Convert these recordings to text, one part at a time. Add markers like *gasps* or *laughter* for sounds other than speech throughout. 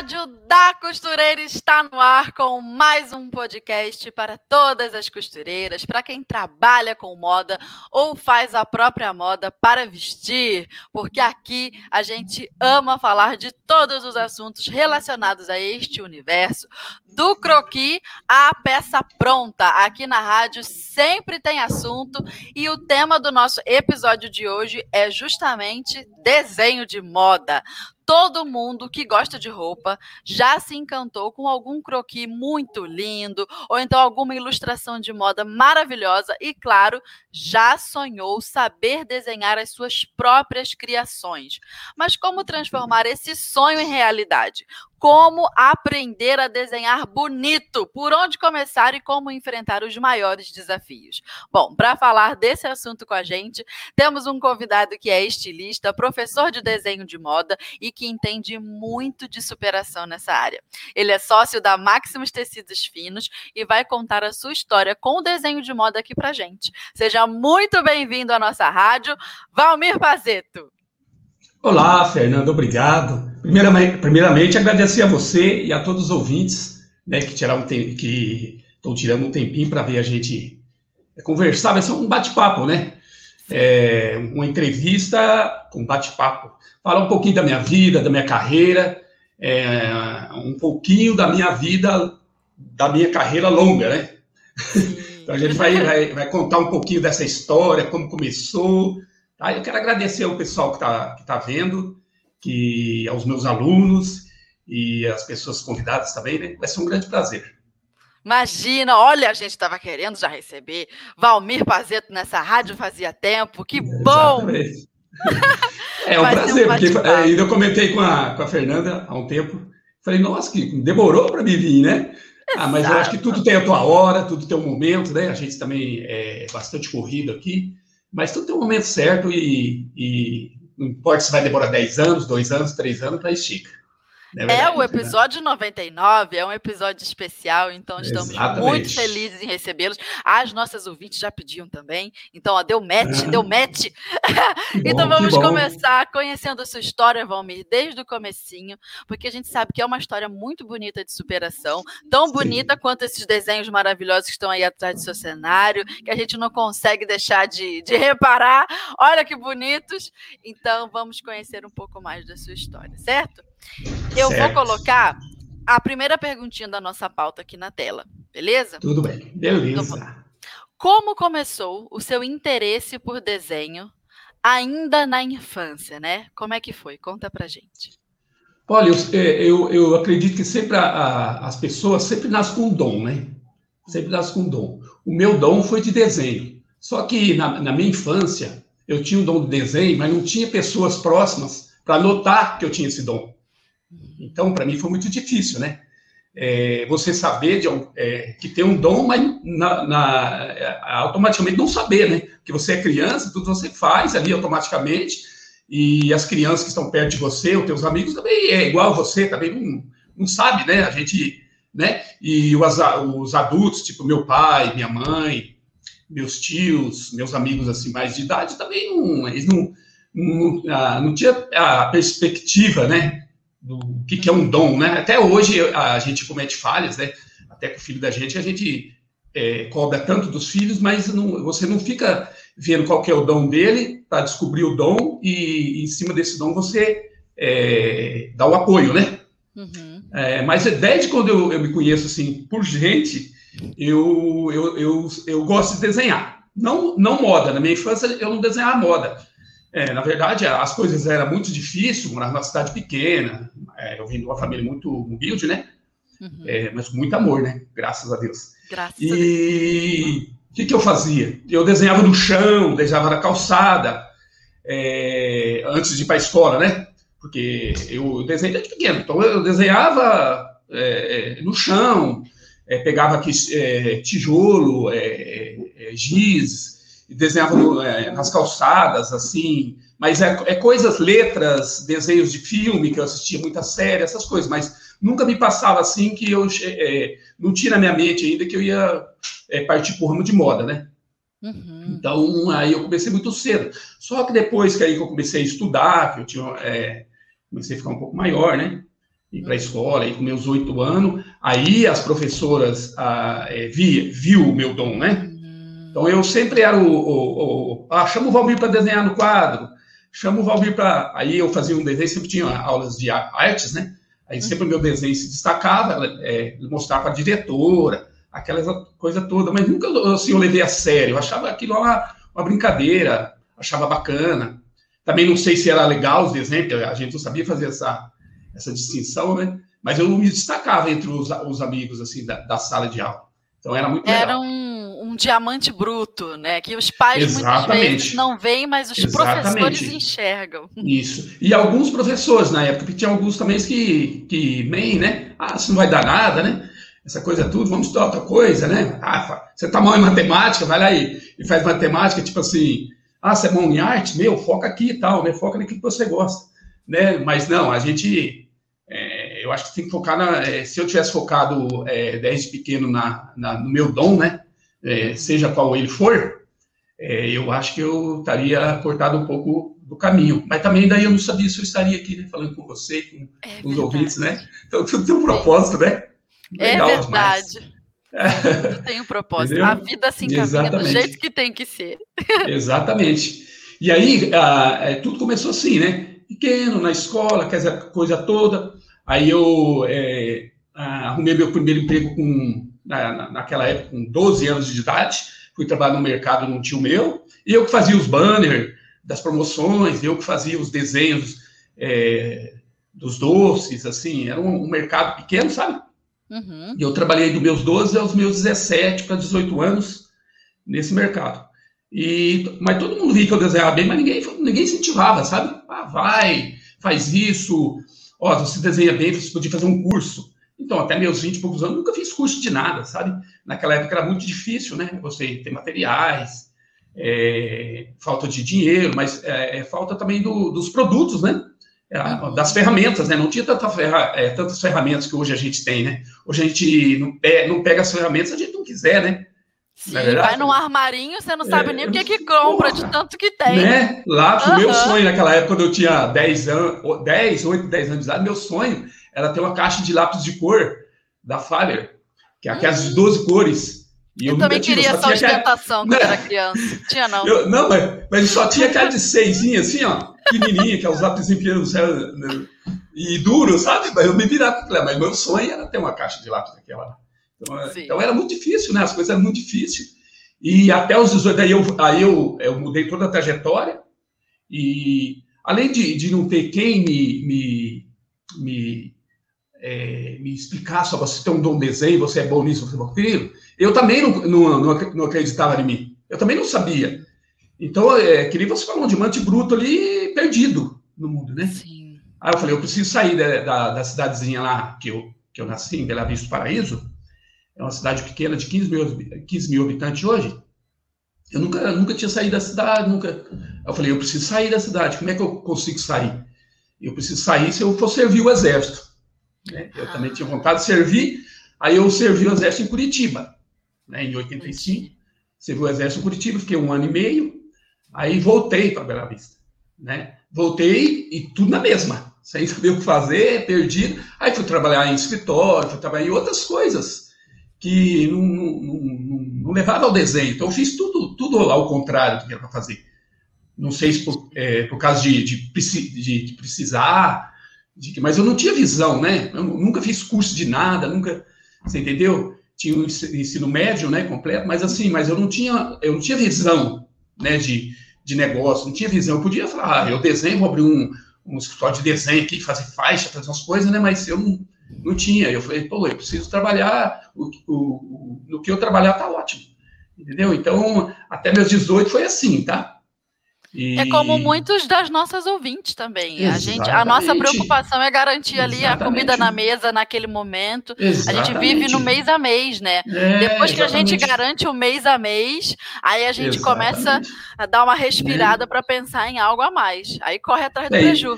Rádio da Costureira está no ar com mais um podcast para todas as costureiras, para quem trabalha com moda ou faz a própria moda para vestir, porque aqui a gente ama falar de todos os assuntos relacionados a este universo, do croqui à peça pronta. Aqui na rádio sempre tem assunto e o tema do nosso episódio de hoje é justamente desenho de moda todo mundo que gosta de roupa já se encantou com algum croquis muito lindo, ou então alguma ilustração de moda maravilhosa e, claro, já sonhou saber desenhar as suas próprias criações. Mas como transformar esse sonho em realidade? Como aprender a desenhar bonito, por onde começar e como enfrentar os maiores desafios. Bom, para falar desse assunto com a gente, temos um convidado que é estilista, professor de desenho de moda e que entende muito de superação nessa área. Ele é sócio da Máximos Tecidos Finos e vai contar a sua história com o desenho de moda aqui para gente. Seja muito bem-vindo à nossa rádio, Valmir Pazeto. Olá, Fernando, obrigado. Primeiramente, primeiramente, agradecer a você e a todos os ouvintes né, que tiraram que estão tirando um tempinho para ver a gente conversar. Vai ser um bate-papo, né? É, uma entrevista, um bate-papo. Falar um pouquinho da minha vida, da minha carreira, é, um pouquinho da minha vida, da minha carreira longa, né? *laughs* Então a gente vai, vai, vai contar um pouquinho dessa história, como começou, Tá? Eu quero agradecer ao pessoal que está que tá vendo, que aos meus alunos e às pessoas convidadas também, né? Vai ser um grande prazer. Imagina, olha, a gente estava querendo já receber Valmir Pazeto nessa rádio fazia tempo, que bom! *laughs* É um prazer, um porque é, ainda eu comentei com a, com a Fernanda há um tempo, falei, nossa, que demorou para me vir, né? Ah, mas eu acho que tudo tem a tua hora, tudo tem um momento, né? A gente também é bastante corrido aqui, mas tudo tem um momento certo e, e não importa se vai demorar 10 anos, 2 anos, 3 anos, para estica. É, verdade, é, o episódio né? 99 é um episódio especial, então estamos Exatamente. muito felizes em recebê-los. As nossas ouvintes já pediam também, então ó, deu match, ah. deu match. *laughs* então bom, vamos começar conhecendo a sua história, Valmir, desde o comecinho, porque a gente sabe que é uma história muito bonita de superação, tão Sim. bonita quanto esses desenhos maravilhosos que estão aí atrás do seu cenário, que a gente não consegue deixar de, de reparar. Olha que bonitos! Então vamos conhecer um pouco mais da sua história, certo? Eu certo. vou colocar a primeira perguntinha da nossa pauta aqui na tela, beleza? Tudo bem, beleza. Então, como começou o seu interesse por desenho ainda na infância, né? Como é que foi? Conta pra gente. Olha, eu, é, eu, eu acredito que sempre a, a, as pessoas sempre nascem com um dom, né? Sempre nascem com um dom. O meu dom foi de desenho. Só que na, na minha infância, eu tinha um dom de desenho, mas não tinha pessoas próximas para notar que eu tinha esse dom. Então, para mim foi muito difícil, né? É, você saber de, é, que tem um dom, mas na, na, é, automaticamente não saber, né? Que você é criança, tudo você faz ali automaticamente, e as crianças que estão perto de você, os teus amigos também é igual a você, também não, não sabe, né? A gente, né? E os, os adultos, tipo meu pai, minha mãe, meus tios, meus amigos assim mais de idade, também não, eles não, não, ah, não tinha a perspectiva, né? Do que, que é um dom, né? Até hoje a gente comete falhas, né? Até com o filho da gente, a gente é, cobra tanto dos filhos, mas não, você não fica vendo qual é o dom dele para descobrir o dom e em cima desse dom você é, dá o apoio, né? Uhum. É, mas desde quando eu, eu, me conheço assim por gente, eu, eu, eu, eu gosto de desenhar. Não, não moda. Na minha infância eu não desenhava moda. É, na verdade, as coisas eram muito difíceis, morar numa cidade pequena, é, eu vim de uma família muito humilde, né? Uhum. É, mas com muito amor, né? Graças a Deus. Graças e o que, que, eu fazia? Eu desenhava no chão, desenhava na calçada, é, antes de ir para a escola, né? Porque eu desenhei desde pequeno, então eu desenhava é, é, no chão, é, pegava aqui é, tijolo, é, é, giz, e desenhava no, é, nas calçadas, assim, mas é, é, coisas, letras, desenhos de filme, que eu assistia muita série, essas coisas, mas nunca me passava assim que eu não tinha na minha mente ainda que eu ia partir por ramo de moda, né? Uhum. Então, aí eu comecei muito cedo. Só que depois que aí que eu comecei a estudar, que eu tinha, é, comecei a ficar um pouco maior, né? Ir para a escola, aí com meus oito anos, aí as professoras ah, é, vi, viu o meu dom, né? Uhum. Então eu sempre era o, o, o ah, chama o Valmir para desenhar no quadro, chama o Valmir para. Aí eu fazia um desenho, sempre tinha aulas de artes, né? Aí sempre o meu desenho se destacava, é, mostrar para a diretora, aquela coisa toda, mas nunca assim, eu levei a sério, eu achava aquilo uma, uma brincadeira, achava bacana. Também não sei se era legal os desenhos, a gente não sabia fazer essa, essa distinção, né? Mas eu me destacava entre os, os amigos assim da, da sala de aula. Então era muito era legal. Um, um, diamante bruto, né? Que os pais Exatamente. muitas vezes não veem, mas os Exatamente. professores enxergam. Isso. E alguns professores na época, porque tinha alguns também que, que nem, né? Ah, isso não vai dar nada, né? essa coisa tudo, vamos estudar outra coisa, né? Ah, você está mal em matemática, vai lá e, e, faz matemática, tipo assim, ah, você é bom em arte? Meu, foca aqui e tal, né? Foca naquilo que você gosta, né? Mas não, a gente, é, eu acho que tem que focar na, é, se eu tivesse focado é, desde pequeno na, na, no meu dom, né? É, seja qual ele for, é, eu acho que eu estaria cortado um pouco do caminho. Mas também daí eu não sabia se eu estaria aqui né, falando com você, com, é os ouvintes, né? Então tudo tem um propósito, né? É Legal é verdade. Demais. Tem um propósito. Entendeu? A vida se encaminha Exatamente. do jeito que tem que ser. Exatamente. E aí, é, tudo começou assim, né? Pequeno, na escola, quer dizer, coisa toda. Aí eu é, arrumei meu primeiro emprego com, na, naquela época, com 12 anos de idade. Fui trabalhar no mercado num tio meu. E eu que fazia os banners das promoções, eu que fazia os desenhos é, dos doces, assim. Era um, um mercado pequeno, sabe? Uhum. E eu trabalhei dos meus 12 aos meus 17 para 18 anos nesse mercado. E, mas todo mundo via que eu desenhava bem, mas ninguém, ninguém incentivava, sabe? Ah, vai, faz isso. Ó, você desenha bem, você podia fazer um curso. Então, até meus 20 e poucos anos, nunca fiz curso de nada, sabe? Naquela época era muito difícil, né? Você ter materiais, é, falta de dinheiro, mas é, é falta também do, dos produtos, né? É, das ferramentas, né? Não tinha tanta ferra, é, tantas ferramentas que hoje a gente tem, né? Hoje a gente não, pe não pega as ferramentas se a gente não quiser, né? Sim, é vai num armarinho, você não sabe é, nem o que, que compra, porra, de tanto que tem. Né? Lá, o uhum. meu sonho naquela época, quando eu tinha 10 anos, 10, 8, 10 anos de idade, meu sonho era ter uma caixa de lápis de cor da Faber, que é aquelas de 12 cores. E eu, eu também queria essa ostentação quando era *laughs* criança. Tinha não. Eu, não, mas, mas só tinha aquela de seisinha, assim, ó pequenininha, que é os lápis pequenos né, e duro, sabe? Mas eu me virava com aquela. Mas meu sonho era ter uma caixa de lápis daquela. Então, é, então, era muito difícil, né? As coisas eram muito difíceis. E até os 18, aí eu, aí eu, eu mudei toda a trajetória. E além de, de não ter quem me, me, me, é, me explicar só você tem um dom de desenho, você é bom nisso, você é bom naquilo, eu também não, não, não acreditava em mim. Eu também não sabia. Então, é, que nem você falou, um diamante bruto ali perdido no mundo, né? Sim. Aí eu falei, eu preciso sair da, da, da, cidadezinha lá que eu, que eu nasci, em Bela Vista Paraíso. É uma cidade pequena de 15 mil, 15 mil habitantes hoje. Eu nunca, nunca tinha saído da cidade, nunca. Eu falei, eu preciso sair da cidade. Como é que eu consigo sair? Eu preciso sair se eu for servir o exército. Né? Eu ah. também tinha vontade de servir. Aí eu servi o exército em Curitiba, né? em 85. Servi o exército em Curitiba, fiquei um ano e meio. Aí voltei para Bela Vista, né? Voltei e tudo na mesma, sem *laughs* saber o que fazer, perdido. Aí fui trabalhar em escritório, fui trabalhar em outras coisas que não, não, não, não levava ao desenho. Então eu fiz tudo, tudo ao contrário do que era para fazer. Não sei se por, é, por causa de, de, de, de precisar, de, mas eu não tinha visão, né? Eu nunca fiz curso de nada, nunca, você entendeu? Tinha um ensino médio, né, completo, mas assim, mas eu não tinha, eu não tinha visão né, de, de negócio, não tinha visão. Eu podia falar, ah, eu desenho, vou abrir um, um escritório de desenho aqui, fazer faixa, fazer umas coisas, né, mas eu não, não tinha. Eu falei, pô, eu preciso trabalhar, o, o, o, no que eu trabalhar tá ótimo. Entendeu? Então, até meus 18 foi assim, tá? E... É como muitos das nossas ouvintes também. A, gente, a nossa preocupação é garantir ali a comida na mesa naquele momento. Exatamente. A gente vive no mês a mês, né? É, Depois que exatamente. a gente garante o mês a mês, aí a gente exatamente. começa a dar uma respirada é. para pensar em algo a mais. Aí corre atrás do é, preju.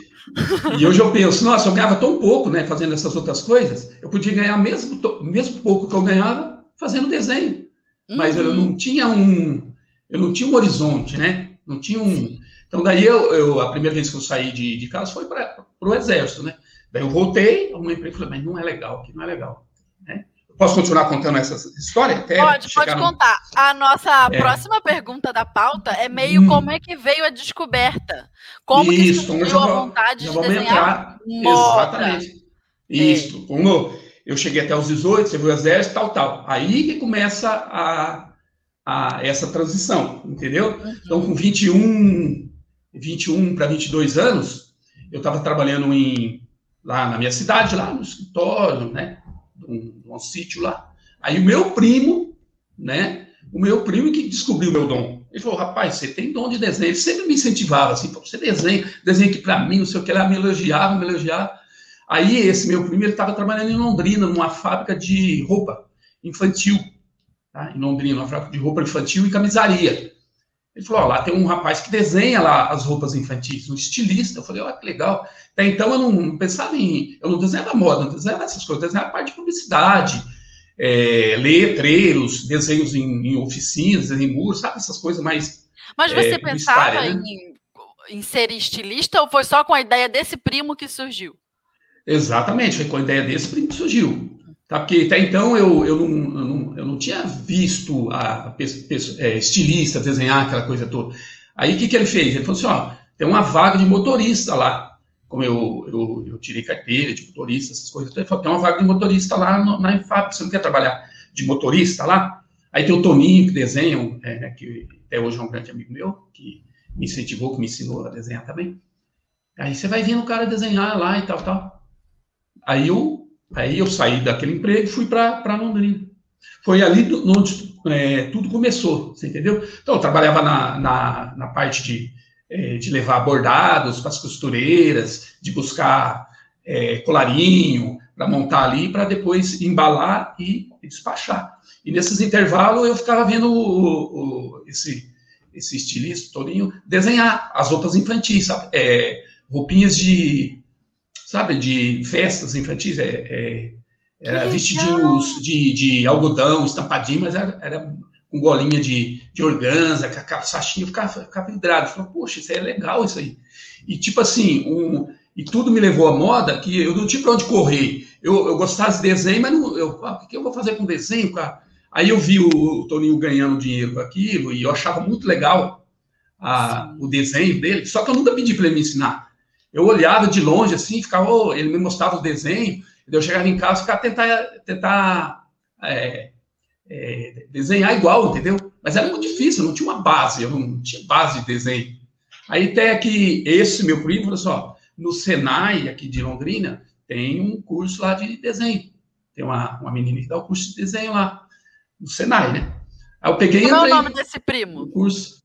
E hoje eu penso, nossa, eu ganhava tão pouco, né, fazendo essas outras coisas, eu podia ganhar mesmo, mesmo pouco que eu ganhava fazendo desenho. Mas uhum. eu não tinha um, eu não tinha um horizonte, né? Não tinha um. Então, daí eu, eu a primeira vez que eu saí de, de casa foi para o exército, né? Daí eu voltei, arrumei emprego e falei, mas não é legal aqui, não é legal. Né? Posso continuar contando essa história? Até pode, pode no... contar. A nossa é. próxima pergunta da pauta é meio hum. como é que veio a descoberta. Como Isso, que surgiu a vontade de desenhar moda. Exatamente. É. Isso. Como eu cheguei até os 18, você viu o exército, tal, tal. Aí que começa a, a essa transição, entendeu? Uhum. Então, com 21, 21 para 22 anos, eu estava trabalhando em, lá na minha cidade, lá no escritório, né? Um, um sítio lá. Aí o meu primo, né? O meu primo que descobriu o meu dom. Ele falou, rapaz, você tem dom de desenho. Ele sempre me incentivava, assim, você desenha, desenha aqui para mim, não sei o que, ele me elogiava, me elogiava. Aí esse meu primo, ele estava trabalhando em Londrina, numa fábrica de roupa infantil tá? em Londrina, uma fábrica de roupa infantil e camisaria. Ele falou, ó, lá tem um rapaz que desenha lá as roupas infantis, um estilista. Eu falei, ó, que legal. Até então eu não pensava em, eu não desenhava moda, não desenhava essas coisas, eu desenhava a parte de publicidade, é, letreiros, desenhos em, em oficinas, em muros, sabe, essas coisas mais... Mas você é, pensava né? em, em ser estilista ou foi só com a ideia desse primo que surgiu? Exatamente, foi com a ideia desse primo que surgiu. Tá? Porque até então eu, eu, não, eu, não, eu não tinha visto a, a, é, estilista desenhar aquela coisa toda. Aí o que, que ele fez? Ele falou assim: ó, tem uma vaga de motorista lá. Como eu, eu, eu tirei carteira de motorista, essas coisas, ele falou: tem uma vaga de motorista lá no, na IFAP, você não quer trabalhar de motorista lá? Aí tem o Toninho, que desenha, é, que até hoje é um grande amigo meu, que me incentivou, que me ensinou a desenhar também. Aí você vai vendo o cara desenhar lá e tal, tal. Aí eu Aí eu saí daquele emprego e fui para Londrina. Foi ali onde é, tudo começou, você entendeu? Então, eu trabalhava na, na, na parte de, é, de levar bordados para as costureiras, de buscar é, colarinho para montar ali, para depois embalar e, e, despachar. E nesses intervalos eu ficava vendo o, o, esse, esse estilista, Torinho, desenhar as roupas infantis, sabe? É, roupinhas de sabe, de festas infantis, é, é, era vestidinhos de, de algodão, estampadinho, mas era, era com golinha de, de organza, com a sachinha, ficava, ficava vidrado. Falei, poxa, isso é legal isso aí. E tipo assim, um, e tudo me levou à moda que eu não tinha para onde correr. Eu, eu gostava de desenho, mas não, eu, ah, o que eu vou fazer com desenho, cara? Aí eu vi o, Toninho ganhando dinheiro com aquilo e eu achava muito legal a, o desenho dele, só que eu nunca pedi para ele me ensinar. Eu olhava de longe assim, ficava, oh, ele me mostrava o desenho, eu chegava em casa e ficava tentar, tentar é, é, desenhar igual, entendeu? Mas era muito difícil, não tinha uma base, eu não tinha base de desenho. Aí até que esse meu primo falou assim, ó, no Senai, aqui de Londrina, tem um curso lá de desenho. Tem uma, uma menina que dá o curso de desenho lá, no Senai, né? Aí eu peguei Qual é o nome desse primo? O curso.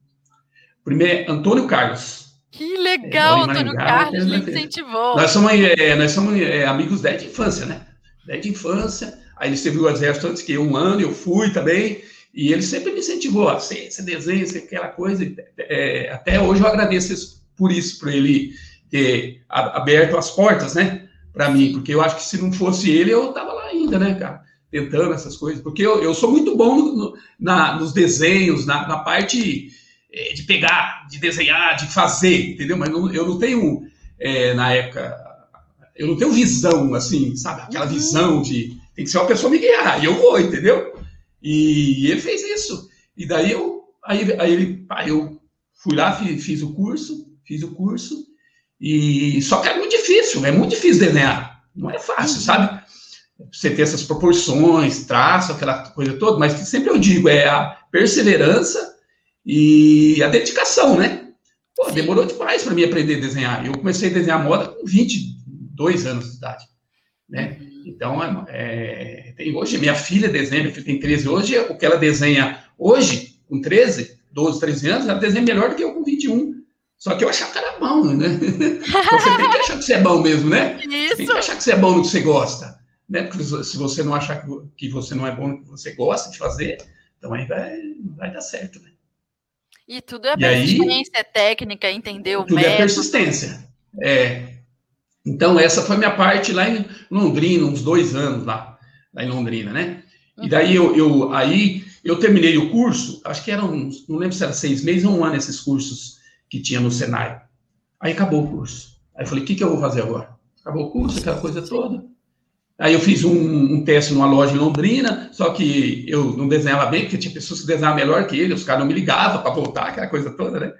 Primeiro é Antônio Carlos. Que legal, é, Antônio Carlos me incentivou. Nós somos, é, nós somos é, amigos desde a infância, né? Desde a infância. Aí ele serviu o exército antes que um ano, eu fui também. E ele sempre me incentivou, a você, você desenha, você aquela coisa. É, até hoje eu agradeço por isso, por ele ter aberto as portas, né? Para mim, porque eu acho que se não fosse ele, eu tava lá ainda, né, cara? Tentando essas coisas. Porque eu, eu sou muito bom no, no, na, nos desenhos, na, na parte é, de pegar, de desenhar, de fazer, entendeu? Mas não, eu não tenho, é, na época, eu não tenho visão, assim, sabe? Aquela uhum. visão de tem que ser uma pessoa me guiar, e eu vou, entendeu? E ele fez isso. E daí eu, aí, aí ele, aí eu fui lá, fiz, fiz, o curso, fiz o curso, e só que é muito difícil, é muito difícil desenhar, não é fácil, uhum. sabe? Você ter essas proporções, traço, aquela coisa toda, mas que sempre eu digo, é a perseverança e a dedicação, né? Pô, demorou demais para mim aprender a desenhar. Eu comecei a desenhar moda com 22 anos de idade, né? Então, é, tem, hoje, minha filha desenha, minha filha tem 13 hoje, o que ela desenha hoje, com 13, 12, 13 anos, ela desenha melhor do que eu com 21, Só que eu achava que era bom, né? *laughs* Você tem que achar que você é bom mesmo, né? Isso. Tem que achar que você é bom no que você gosta. Né? Porque se você não achar que você não é bom no que você gosta de fazer, então aí vai, vai dar certo, né? E tudo é e persistência, aí, técnica, entender o tudo é método. é persistência. É. Então, essa foi minha parte lá em Londrina, uns dois anos lá, lá em Londrina, né? E uhum. daí eu, eu, aí eu terminei o curso, acho que eram, não lembro se era seis meses ou um ano esses cursos que tinha no Senai. Aí acabou o curso. Aí eu falei, o que, que eu vou fazer agora? Acabou o curso, aquela coisa toda. Aí eu fiz um, um, teste numa loja em Londrina, só que eu não desenhava bem, porque tinha pessoas que desenhavam melhor que ele, os caras não me ligavam para voltar, aquela coisa toda, né?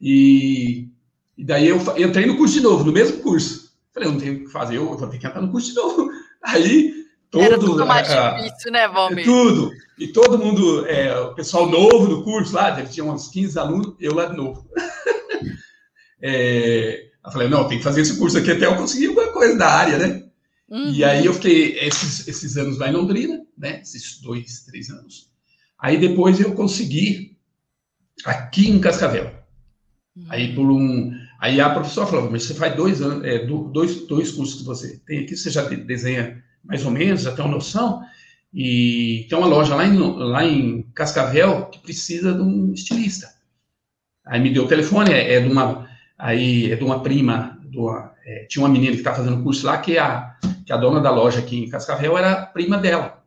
E, e daí eu entrei no curso de novo, no mesmo curso. Falei, eu não tenho o que fazer, eu vou ter que entrar no curso de novo. *laughs* Aí, todo... Era tudo mais difícil, né, Valmir? Tudo. E todo mundo, é, o pessoal novo do curso lá, tinha uns 15 alunos, eu lá de novo. *laughs* é, eu falei, não, tem que fazer esse curso aqui até eu conseguir alguma coisa da área, né? Uhum. E aí eu fiquei esses, esses anos lá em Londrina, né? Esses dois, três anos. Aí depois eu consegui aqui em Cascavel. Uhum. Aí por um, aí a professora falou, mas você faz dois anos, é, dois, dois cursos que você tem aqui, você já desenha mais ou menos, já tem uma noção. E tem uma loja lá em, lá em Cascavel que precisa de um estilista. Aí me deu o telefone, é, é de uma, aí é de uma prima, de uma, é, tinha uma menina que está fazendo curso lá que a que a dona da loja aqui em Cascavel era prima dela.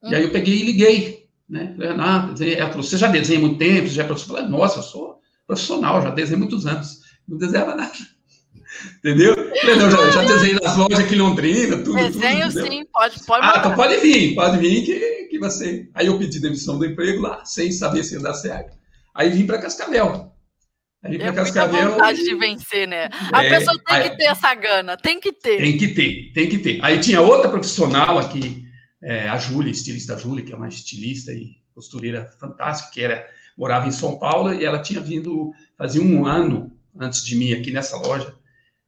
Uhum. E aí eu peguei e liguei, né? Falei, ah, ela falou, você já desenha muito tempo? Você já é professor? Eu falei, nossa, eu sou profissional, já desenhei muitos anos. Não desenhava nada. *laughs* Entendeu? Falei, não, já, já desenhei nas lojas aqui em Londrina, tudo. Desenho tudo, sim, pode, pode. Ah, então pode vir, pode vir que, que você. Aí eu pedi demissão do emprego lá, sem saber se ia dar certo. Aí vim para Cascavel. Ali é Cascavel. vontade de vencer, né? A é, pessoa tem aí, que ter essa gana, tem que ter. Tem que ter, tem que ter. Aí tinha outra profissional aqui, é, a Júlia, estilista Júlia, que é uma estilista e costureira fantástica, que era, morava em São Paulo e ela tinha vindo, fazia um ano antes de mim aqui nessa loja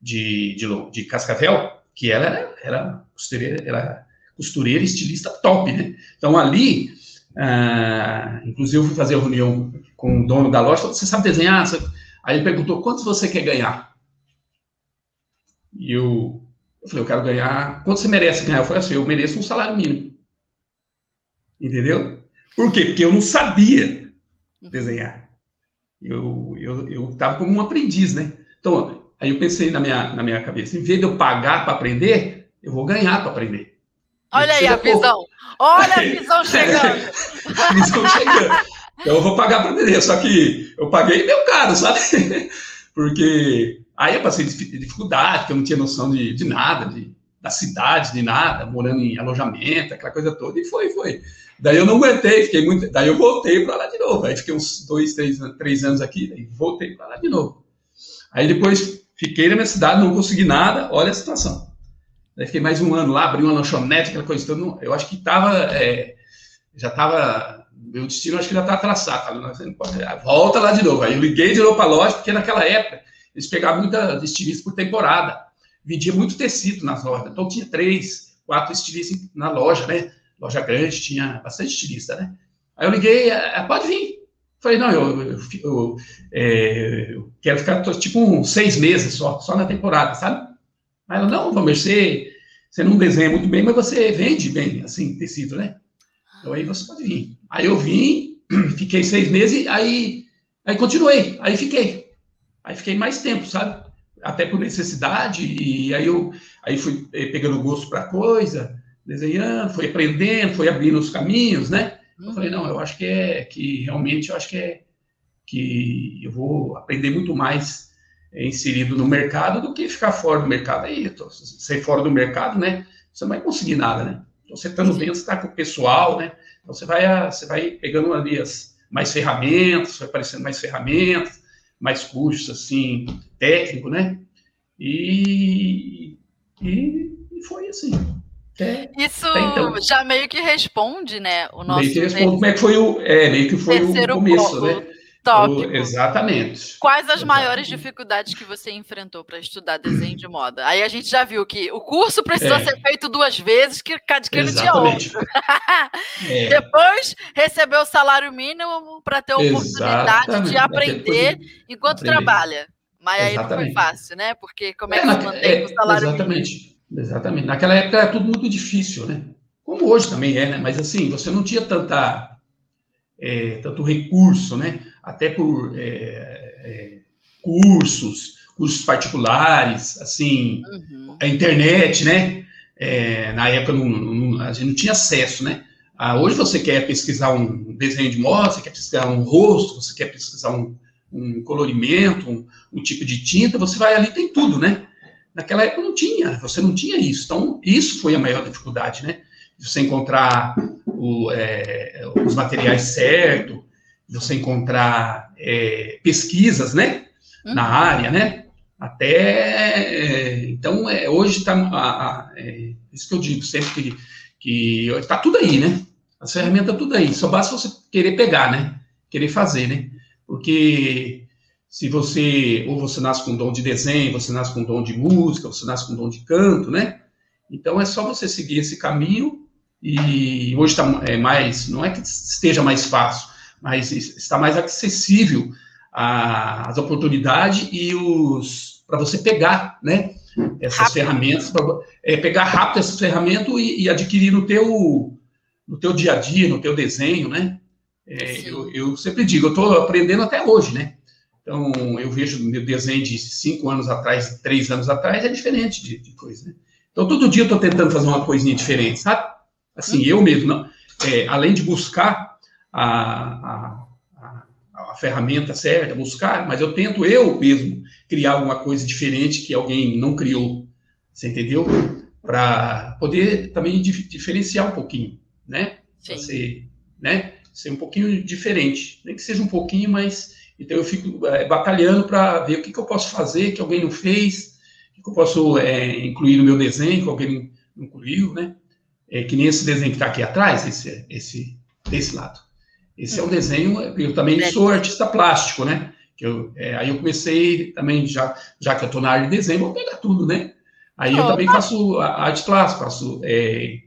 de, de, de Cascavel, que ela era, era costureira, era costureira estilista top, né? Então ali, ah, inclusive eu fui fazer a reunião com o dono da loja, falou, você sabe desenhar? Aí ele perguntou, quanto você quer ganhar? E eu, eu falei, eu quero ganhar, quanto você merece ganhar? Eu falei assim, eu mereço um salário mínimo. Entendeu? Por quê? Porque eu não sabia desenhar. Eu eu eu estava como um aprendiz, né? Então, aí eu pensei na minha, na minha cabeça, em vez de eu pagar para aprender, eu vou ganhar para aprender. Olha aí a visão. Olha a visão chegando. *laughs* a visão chegando. Então eu vou pagar para aprender, só que eu paguei meu caro, sabe? *laughs* Porque aí eu passei dificuldade, porque eu não tinha noção de, de nada, de, da cidade, de nada, morando em alojamento, aquela coisa toda, e foi, foi. Daí eu não aguentei, fiquei muito. Daí eu voltei para lá de novo. Aí fiquei uns dois, três, três anos aqui, daí voltei para lá de novo. Aí depois fiquei na minha cidade, não consegui nada, olha a situação. Daí fiquei mais um ano lá, abri uma lanchonete, aquela coisa toda. Eu acho que tava, é, já estava meu destino acho que já está traçado. Tá? Volta lá de novo. Aí eu liguei de novo para a loja, porque naquela época eles pegavam muita estilista por temporada. Vendia muito tecido nas lojas. Então tinha três, quatro estilistas na loja, né? Loja grande, tinha bastante estilista, né? Aí eu liguei, é, pode vir. Falei, não, eu, eu, eu, é, eu quero ficar tipo uns seis meses só, só na temporada, sabe? Aí ela, não, Valmer, você, você não desenha muito bem, mas você vende bem, assim, tecido, né? Então aí você pode vir. Aí eu vim, *clears throat* fiquei seis meses, aí, aí continuei, aí fiquei. Aí fiquei mais tempo, sabe? Até por necessidade, e aí eu aí fui eh, pegando gosto para coisa, desenhando, fui aprendendo, fui abrindo os caminhos, né? Eu falei, não, eu acho que é, que realmente eu acho que é, que eu vou aprender muito mais é, inserido no mercado do que ficar fora do mercado. Aí, tô, sair fora do mercado, né? Você não vai conseguir nada, né? Então, você estando dentro, você está com o pessoal, né? Então, você vai, você vai pegando ali as, mais ferramentas, vai aparecendo mais ferramentas, mais cursos, assim, técnico, né? E, e, foi assim. É, Isso então. já meio que responde, né? O nosso meio que responde como é que foi o, é, meio que foi o começo, né? Tópico. exatamente. Quais as maiores dificuldades que você enfrentou para estudar desenho de moda? Aí a gente já viu que o curso precisou é. ser feito duas vezes, que cada que não tinha outro. é. Depois recebeu o salário mínimo para ter a oportunidade Exatamente. de aprender enquanto trabalha. Mas aí não foi fácil, né? Porque como é, é que se mantém é, o salário Exatamente, mínimo? exatamente. Naquela época era tudo muito difícil, né? Como hoje também é, né? Mas assim, você não tinha tanta, é, tanto recurso, né? Até por é, é, cursos, cursos particulares, assim, uhum. a internet, né? É, na época não, não, a gente não tinha acesso, né? Ah, hoje você quer pesquisar um desenho de moda, você quer pesquisar um rosto, você quer pesquisar um, um colorimento, um, um, tipo de tinta, você vai ali, tem tudo, né? Naquela época não tinha, você não tinha isso. Então, isso foi a maior dificuldade, né? Você encontrar o, é, os materiais certos, você encontrar é, pesquisas, né? Uhum. Na área, né? Até, é, então, é, hoje está, é, isso que eu digo sempre, que está tudo aí, né? As ferramentas tudo aí, só basta você querer pegar, né? Querer fazer, né? Porque se você, ou você nasce com dom de desenho, você nasce com dom de música, você nasce com dom de canto, né? Então é só você seguir esse caminho e hoje está é, mais, não é que esteja mais fácil, mas está mais acessível as oportunidades e os para você pegar, né? Essas rápido. ferramentas, pra, é, pegar rápido essas ferramentas e, e adquirir no teu no teu dia a dia, no teu desenho, né? É, eu, eu, sempre digo, eu estou aprendendo até hoje, né? Então, eu vejo meu desenho de cinco anos atrás, três anos atrás, é diferente de, de coisa, né? Então, todo dia eu estou tentando fazer uma coisinha diferente, sabe? Assim, eu mesmo, não, é, além de buscar a, a, a, a, ferramenta certa, buscar, mas eu tento eu mesmo criar alguma coisa diferente que alguém não criou, você entendeu? Para poder também diferenciar um pouquinho, né? Sim. Ser, né? ser um pouquinho diferente, nem que seja um pouquinho, mas então eu fico é, batalhando para ver o que, que, eu posso fazer que alguém não fez, o que, que eu posso é, incluir no meu desenho que alguém não incluiu, né? É, que nem esse desenho que está aqui atrás, esse, esse desse lado. Esse é um uhum. desenho, eu também sou artista plástico, né? Eu, é, aí eu comecei também, já, já que eu estou na área de desenho, vou pegar tudo, né? Aí eu também faço arte plástica, faço é,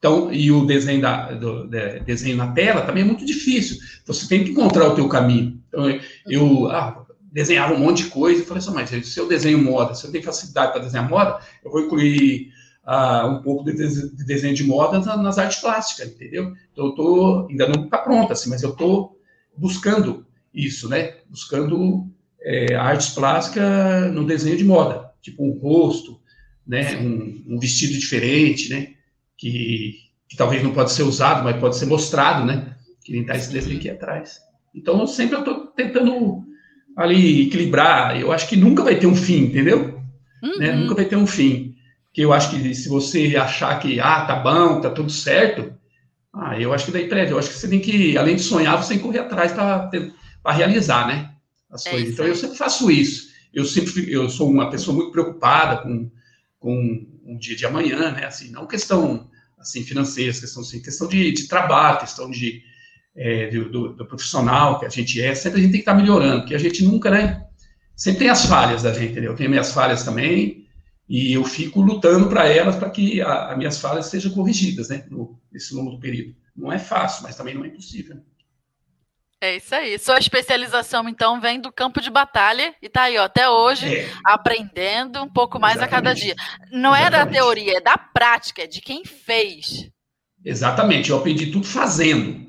então, e o desenho, da, do, de, desenho na tela também é muito difícil. Você tem que encontrar o teu caminho. Então, eu ah, desenhava um monte de coisa e falei assim, mas se eu desenho moda, se eu tenho facilidade para desenhar moda, eu vou incluir ah, um pouco de, de, desenho de moda nas artes plásticas, entendeu? Então, eu tô, ainda não está pronta, assim, mas eu estou buscando isso, né? Buscando é, artes plásticas no desenho de moda, tipo um rosto, né? Um, um vestido diferente, né? que, que talvez não pode ser usado, mas pode ser mostrado, né? Que nem está esse desenho aqui atrás. Então, sempre eu estou tentando ali equilibrar. Eu acho que nunca vai ter um fim, entendeu? Uhum. Né? Nunca vai ter um fim. Porque eu acho que se você achar que, ah, tá bom, tá tudo certo, ah, eu acho que daí prévio. Eu acho que você tem que, além de sonhar, você tem que correr atrás para realizar, né? As é coisas. Então, eu sempre faço isso. Eu sempre, eu sou uma pessoa muito preocupada com, com um dia de amanhã, né? Assim, não questão assim financeira, questão assim, questão de, de trabalho, questão de é, do, do, profissional que a gente é, sempre a gente tem que estar melhorando, porque a gente nunca, né? Sempre tem as falhas da gente, entendeu? Eu tenho minhas falhas também e eu fico lutando para elas para que as minhas falhas sejam corrigidas, né? No, nesse longo do período. Não é fácil, mas também não é impossível. É isso aí. Sua especialização, então, vem do campo de batalha e tá aí, ó, até hoje, é. aprendendo um pouco mais Exatamente. a cada dia. Não Exatamente. é da teoria, é da prática, é de quem fez. Exatamente, eu aprendi tudo fazendo.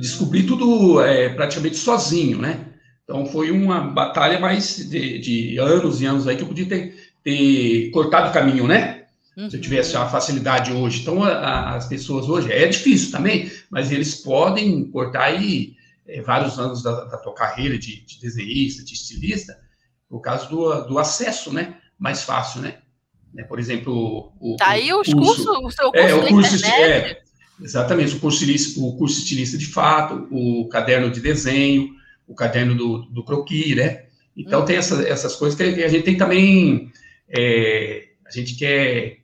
Descobri tudo é, praticamente sozinho, né? Então foi uma batalha mais de, de, anos e anos aí que eu podia ter, ter cortado o caminho, né? Uhum. Se eu tivesse a facilidade hoje. Então, a, a, as pessoas hoje, é difícil também, mas eles podem cortar e é, vários anos da, da tua carreira de, de, desenhista, de estilista, por causa do, do acesso, né? Mais fácil, né? né? Por exemplo, o. Tá aí os cursos, o seu curso, é, o curso é, Exatamente, o curso, o curso estilista de fato, o caderno de desenho, o caderno do, do croquis, né? Então, hum. tem essa, essas coisas que a gente tem também. É, a gente quer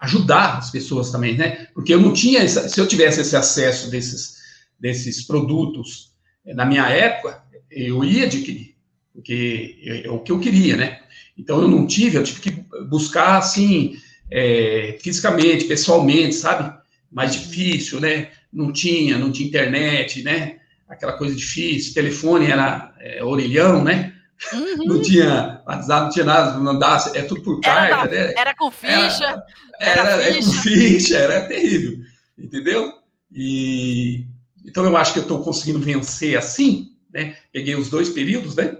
ajudar as pessoas também, né? Porque eu não tinha, essa, se eu tivesse esse acesso desses, desses produtos na minha época, eu ia adquirir, porque é, o que eu queria, né? Então eu não tive, eu tive que buscar assim, é, fisicamente, pessoalmente, sabe? Mais difícil, né? Não tinha, não tinha internet, né? Aquela coisa difícil, telefone era é, orelhão, né? Uhum. Não tinha WhatsApp, não tinha nada, não dava, é tudo por carta, era, né? Era com ficha. Era, era, era ficha. com ficha, era terrível, entendeu? E então eu acho que eu estou conseguindo vencer assim, né? Peguei os dois períodos, né?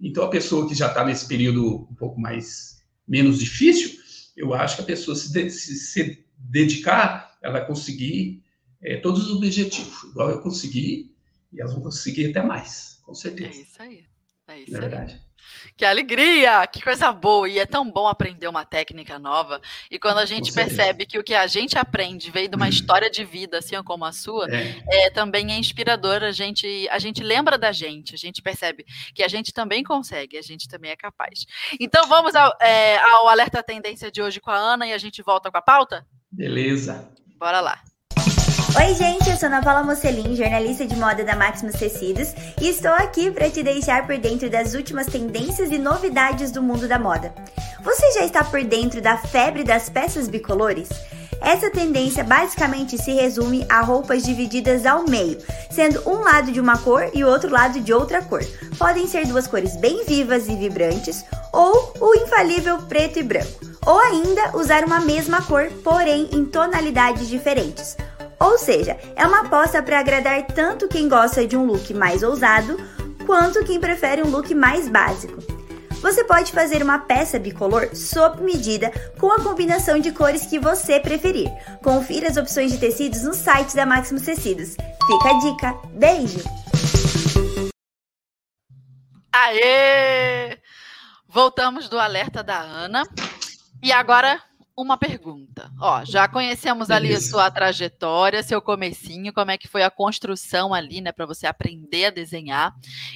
Então a pessoa que já está nesse período um pouco mais menos difícil, eu acho que a pessoa se, de, se, se dedicar, ela vai conseguir é, todos os objetivos, igual eu consegui, e elas vão conseguir até mais, com certeza. É isso aí. É isso é verdade. Que alegria! Que coisa boa! E é tão bom aprender uma técnica nova. E quando a gente percebe que o que a gente aprende veio de uma história de vida, assim como a sua, é. é. também é inspirador. A gente, a gente lembra da gente, a gente percebe que a gente também consegue, a gente também é capaz. Então vamos ao, é, ao alerta tendência de hoje com a Ana e a gente volta com a pauta? Beleza. Bora lá. Oi, gente, eu sou Ana Paula Mocelin, jornalista de moda da Maximus Tecidos, e estou aqui para te deixar por dentro das últimas tendências e novidades do mundo da moda. Você já está por dentro da febre das peças bicolores? Essa tendência basicamente se resume a roupas divididas ao meio, sendo um lado de uma cor e o outro lado de outra cor. Podem ser duas cores bem vivas e vibrantes, ou o infalível preto e branco, ou ainda usar uma mesma cor, porém em tonalidades diferentes. Ou seja, é uma aposta para agradar tanto quem gosta de um look mais ousado, quanto quem prefere um look mais básico. Você pode fazer uma peça bicolor sob medida com a combinação de cores que você preferir. Confira as opções de tecidos no site da Maximus Tecidos. Fica a dica. Beijo! Aê! Voltamos do alerta da Ana. E agora uma pergunta. Ó, já conhecemos ali a sua trajetória, seu comecinho, como é que foi a construção ali, né, para você aprender a desenhar.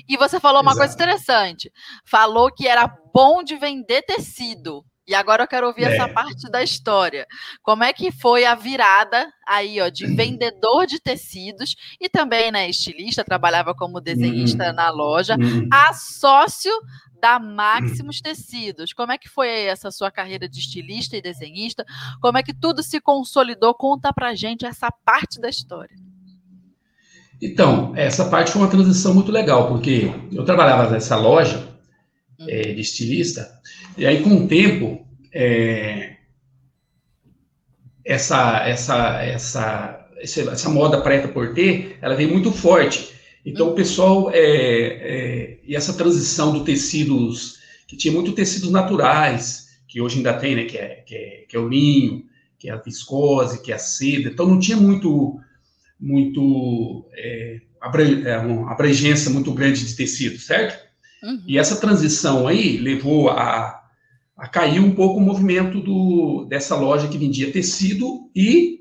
E você falou uma Exato. coisa interessante. Falou que era bom de vender tecido. E agora eu quero ouvir é. essa parte da história. Como é que foi a virada aí, ó, de *clears throat* vendedor de tecidos e também, né, estilista, trabalhava como desenhista uhum. na loja, uhum. a sócio da Maximus Tecidos. Como é que foi essa sua carreira de estilista e desenhista? Como é que tudo se consolidou? Conta pra gente essa parte da história. Então, essa parte foi uma transição muito legal, porque eu trabalhava nessa loja é, de estilista, e aí com o tempo, é, essa, essa, essa, essa moda preta por ter, ela veio muito forte. Então, o pessoal, é, é, e essa transição do tecidos, que tinha muito tecidos naturais, que hoje ainda tem, né, que é, que é, que é o linho, que é a viscose, que é a seda, então não tinha muito, muito é, é uma abrangência muito grande de tecido, certo? Uhum. E essa transição aí levou a, a cair um pouco o movimento do, dessa loja que vendia tecido e,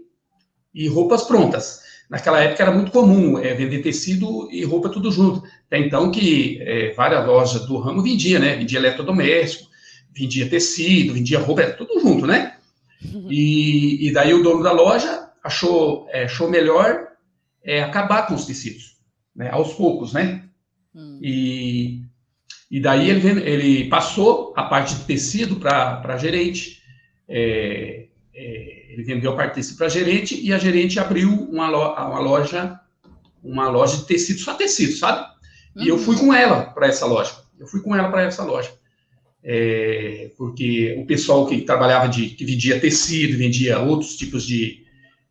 e roupas prontas. Naquela época era muito comum é, vender tecido e roupa tudo junto. Até então que é, várias lojas do ramo vendia, né? Vendia eletrodoméstico, vendia tecido, vendia roupa, era tudo junto, né? Uhum. E, e daí o dono da loja achou, é, achou melhor acabar com os tecidos, né? Aos poucos, né? Hum. E, e daí ele, ele passou a parte de tecido para gerente. É, é, ele vendeu a tecido para a gerente e a gerente abriu uma, lo, uma loja uma loja de tecido, só tecido, sabe? E uhum. eu fui com ela para essa loja. Eu fui com ela para essa loja. É, porque o pessoal que trabalhava de que vendia tecido, vendia outros tipos de,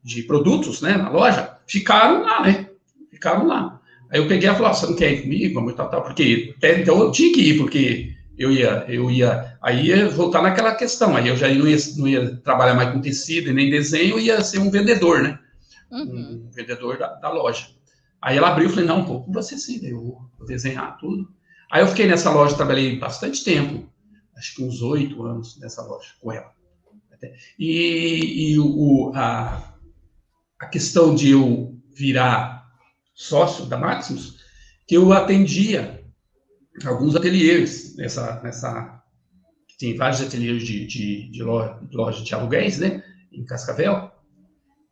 de produtos, né, na loja, ficaram lá, né? Ficaram lá. Aí eu peguei e falei, você não quer ir comigo? Tal, tal, porque até então eu tinha que ir, porque eu ia, eu ia, aí ia voltar naquela questão, aí eu já não ia, não ia trabalhar mais com tecido e nem desenho, ia ser um vendedor, né? Uhum. Um vendedor da, da, loja. Aí ela abriu, eu falei, não, pô, com você sim, eu vou desenhar tudo. Aí eu fiquei nessa loja, trabalhei bastante tempo, acho que uns oito anos nessa loja com ela. E, e o, a, a questão de eu virar sócio da Maximus, que eu atendia alguns ateliês nessa, nessa tem vários ateliês de, de, de, loja, de loja de aluguéis, né, em Cascavel,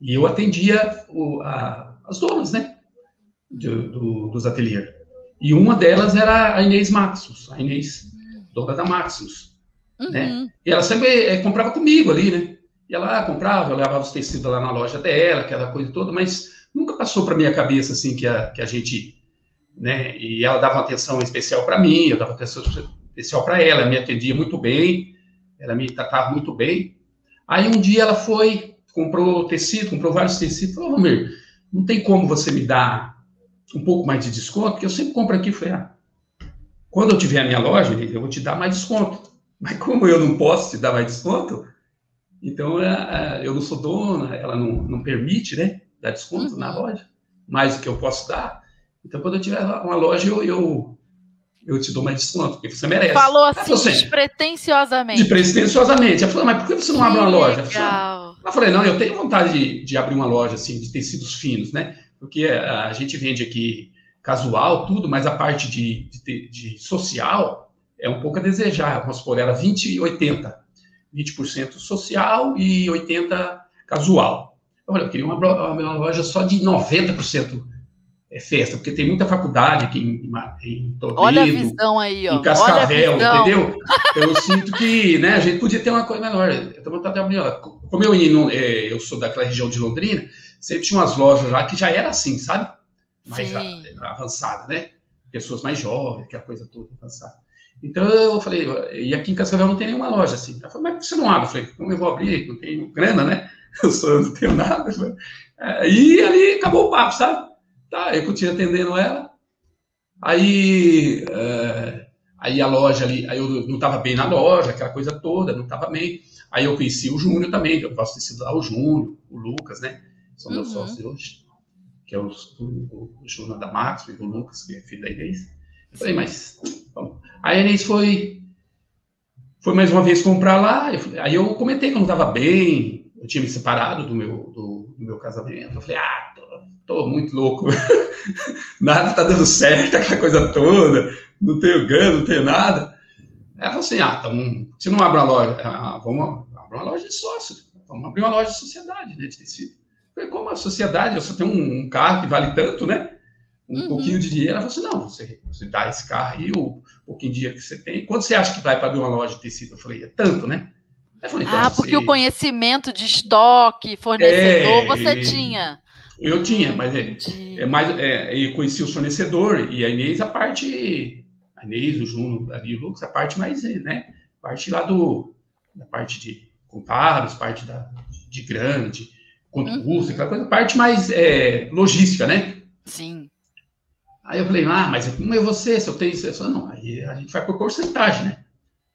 e eu atendia o, a, as donas, né, do, do, dos ateliês. E uma delas era a Inês Maximus, a Inês, dona da Maximus, né? uhum. né, e ela sempre é, comprava comigo ali, né, e ela ah, comprava, eu levava os tecidos lá na loja dela, aquela coisa toda, mas nunca passou para minha cabeça, assim, que a, que a gente né? E ela dava atenção especial para mim, eu dava atenção especial para ela, ela me atendia muito bem, ela me tratava muito bem. Aí um dia ela foi, comprou tecido, comprou vários tecidos, falou, Romir, não tem como você me dar um pouco mais de desconto, porque eu sempre compro aqui, falei, ah, quando eu tiver a minha loja, eu vou te dar mais desconto. Mas como eu não posso te dar mais desconto, então é, é, eu não sou dona, ela não, não permite, né, dar desconto uhum. na loja, mais do que eu posso dar. Então, quando eu tiver uma loja, eu, eu, eu te dou mais desconto, porque você merece. Falou assim, assim despretensiosamente. Despretensiosamente. Ela falou, mas por que você não que abre uma loja? Legal. Eu falei, não, eu tenho vontade de, de abrir uma loja, assim, de tecidos finos, né? Porque a, a gente vende aqui casual, tudo, mas a parte de, de, de social é um pouco a desejar. Vamos supor, era 20 e 80. 20% social e 80% casual. Eu falei, eu queria uma, uma loja só de 90% é festa, porque tem muita faculdade aqui em, em Toledo, Olha a visão aí, ó. em Cascavel, entendeu? Eu sinto que né, a gente podia ter uma coisa menor. Eu tô vontade de abrir, como eu, é, eu sou daquela região de Londrina, sempre tinha umas lojas lá que já era assim, sabe? Mais avançada, né? Pessoas mais jovens, aquela coisa toda avançada. Então eu falei, e aqui em Cascavel não tem nenhuma loja assim. Ela falou, mas você não abre? Eu falei, como eu vou abrir? Não tenho grana, né? *laughs* Eu sou, não tenho nada. E ali acabou o papo, sabe? Tá, eu continuei atendendo ela. Aí, é, aí a loja ali, aí eu não estava bem na loja, aquela coisa toda, não estava bem. Aí eu conheci o Júnior também, eu posso ter sido lá o Júnior, o Lucas, né? São meus uhum. sócios hoje, que é o, o, o Júnior da Max, e o Lucas, que é filho da Inês. Eu falei, mas vamos. Aí a Inês foi, foi mais uma vez comprar lá, eu falei, aí eu comentei que eu não estava bem, eu tinha me separado do meu, do, do meu casamento. Eu falei, ah, tô muito louco, *laughs* nada tá dando certo, aquela coisa toda, não tenho ganho, não tenho nada. Ela falou assim, ah, então, se não abre uma loja, ah, vamos abrir uma loja de sócio, vamos abrir uma loja de sociedade, né, de tecido. falei, como a sociedade, eu só tenho um, um carro que vale tanto, né, um uhum. pouquinho de dinheiro. Ela falou assim, não, você, você dá esse carro aí, o pouquinho de dinheiro que você tem, quanto você acha que vai para abrir uma loja de tecido? Eu falei, é tanto, né? Falei, então, ah, porque o conhecimento de estoque, fornecedor, é, você tinha. Eu tinha, mas é, é mais, é, eu conheci o fornecedor e a Inês a parte, a Inês, o Juno, ali, o Lucas, a parte mais, né, parte lá do, da parte de contábeis, parte da, de grande, quanto uhum. custa, aquela coisa, parte mais é, logística, né? Sim. Aí eu falei, ah, mas como é você, se eu tenho isso? Eu falei, não, aí a gente vai por porcentagem, né?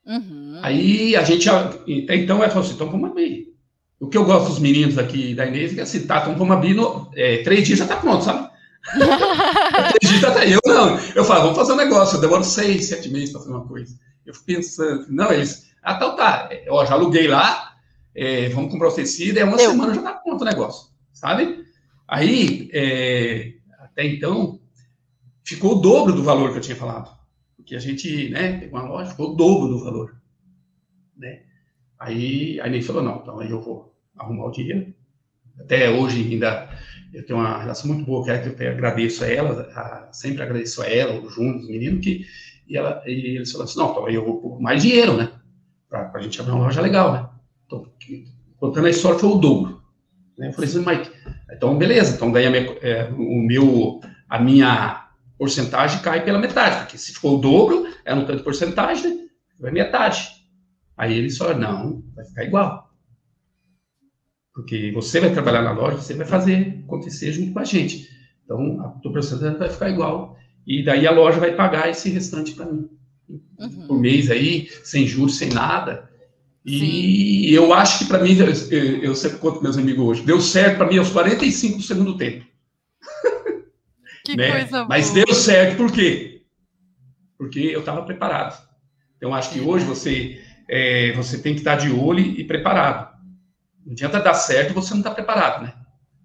Uhum. Aí a gente, então, ela falou assim, então vamos abrir. O que eu gosto dos meninos aqui da Inês é que assim, tá, então vamos abrir no, é, três dias já tá pronto, sabe? *laughs* três dias já tá, eu não, eu falo, vamos fazer um negócio, eu demoro seis, sete meses para fazer uma coisa. Eu fico pensando, não, eles, ah, então tá, é, ó, já aluguei lá, é, vamos comprar o tecido, é uma eu. semana já tá pronto o negócio, sabe? Aí, é, até então, ficou o dobro do valor que eu tinha falado. Porque a gente, né, pegou uma loja, ficou o dobro do valor, né? Aí a Inês falou, não, então aí eu vou arrumar o dinheiro. Até hoje ainda eu tenho uma relação muito boa, que eu agradeço a ela, a, sempre agradeço a ela, o Júnior, os meninos, que, e, ela, e eles falaram assim, não, então aí eu vou pôr mais dinheiro, né? Para a gente abrir uma loja legal, né? Então, contando a história, foi o dobro. Né? Eu falei assim, Mike, então beleza, então ganha minha, é, o meu, a minha porcentagem cai pela metade, porque se for o dobro, é um tanto de porcentagem, né? Vai metade. Aí eles falaram, não, vai ficar igual. Porque você vai trabalhar na loja, você vai fazer acontecer junto com a gente. Então, a tua porcentagem vai ficar igual. E daí a loja vai pagar esse restante para mim. Uhum. Por mês aí, sem juros, sem nada. E Sim. eu acho que para mim, eu, eu sempre conto meus amigos hoje, deu certo para mim aos 45 do segundo tempo. *laughs* Que né? coisa boa. Mas deu certo por quê? Porque eu estava preparado. Então, acho que hoje você é, você tem que estar de olho e preparado. Não adianta dar certo você não está preparado, né?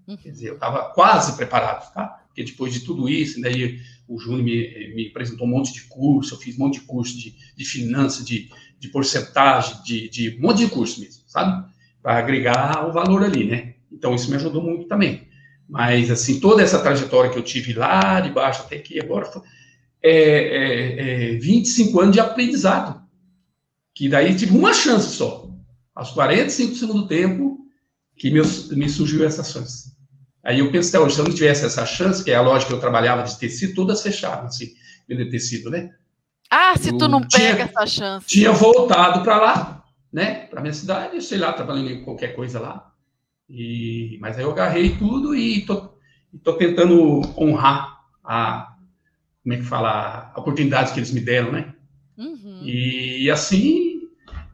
Uhum. Quer dizer, eu estava quase preparado, tá? Porque depois de tudo isso, daí o Júnior me, me apresentou um monte de curso, eu fiz um monte de curso de, de finanças, de, de porcentagem, de, de um monte de curso mesmo, sabe? Para agregar o valor ali, né? Então, isso me ajudou muito também. Mas, assim, toda essa trajetória que eu tive lá de baixo até aqui agora, foi, é, é, é 25 anos de aprendizado que daí tive uma chance só. Aos 45 do segundo tempo, que me, me surgiu essa chance. Aí eu penso até hoje, se eu não tivesse essa chance, que é a loja que eu trabalhava de tecido, todas fecharam, assim, vender tecido, né? Ah, se eu tu não tinha, pega essa chance. Tinha voltado para lá, né? Para minha cidade, sei lá, trabalhando em qualquer coisa lá. E, mas aí eu agarrei tudo e tô, tô tentando honrar a, como é que fala, a oportunidade que eles me deram, né? Uhum. E, e, assim,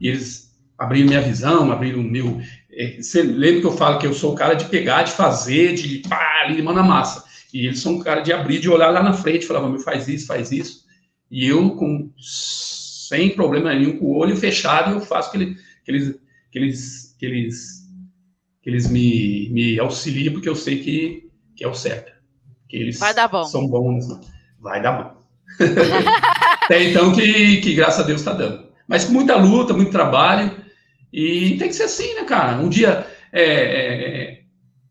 eles abriram minha visão, abriram o meu. É, você lembra que eu falo que eu sou o cara de pegar, de fazer, de pá, ali, mão na massa. E eles são o cara de abrir, de olhar lá na frente, falar, meu, faz isso, faz isso. E eu, com, sem problema nenhum, com o olho fechado, eu faço que, ele, que eles, que eles, que eles, que eles me, me auxiliem, porque eu sei que, que é o certo. Que eles Vai dar bom. são bons. Vai dar bom. *laughs* Até então que, que, graças a Deus, está dando. Mas muita luta, muito trabalho. E tem que ser assim, né, cara? Um dia, é, é,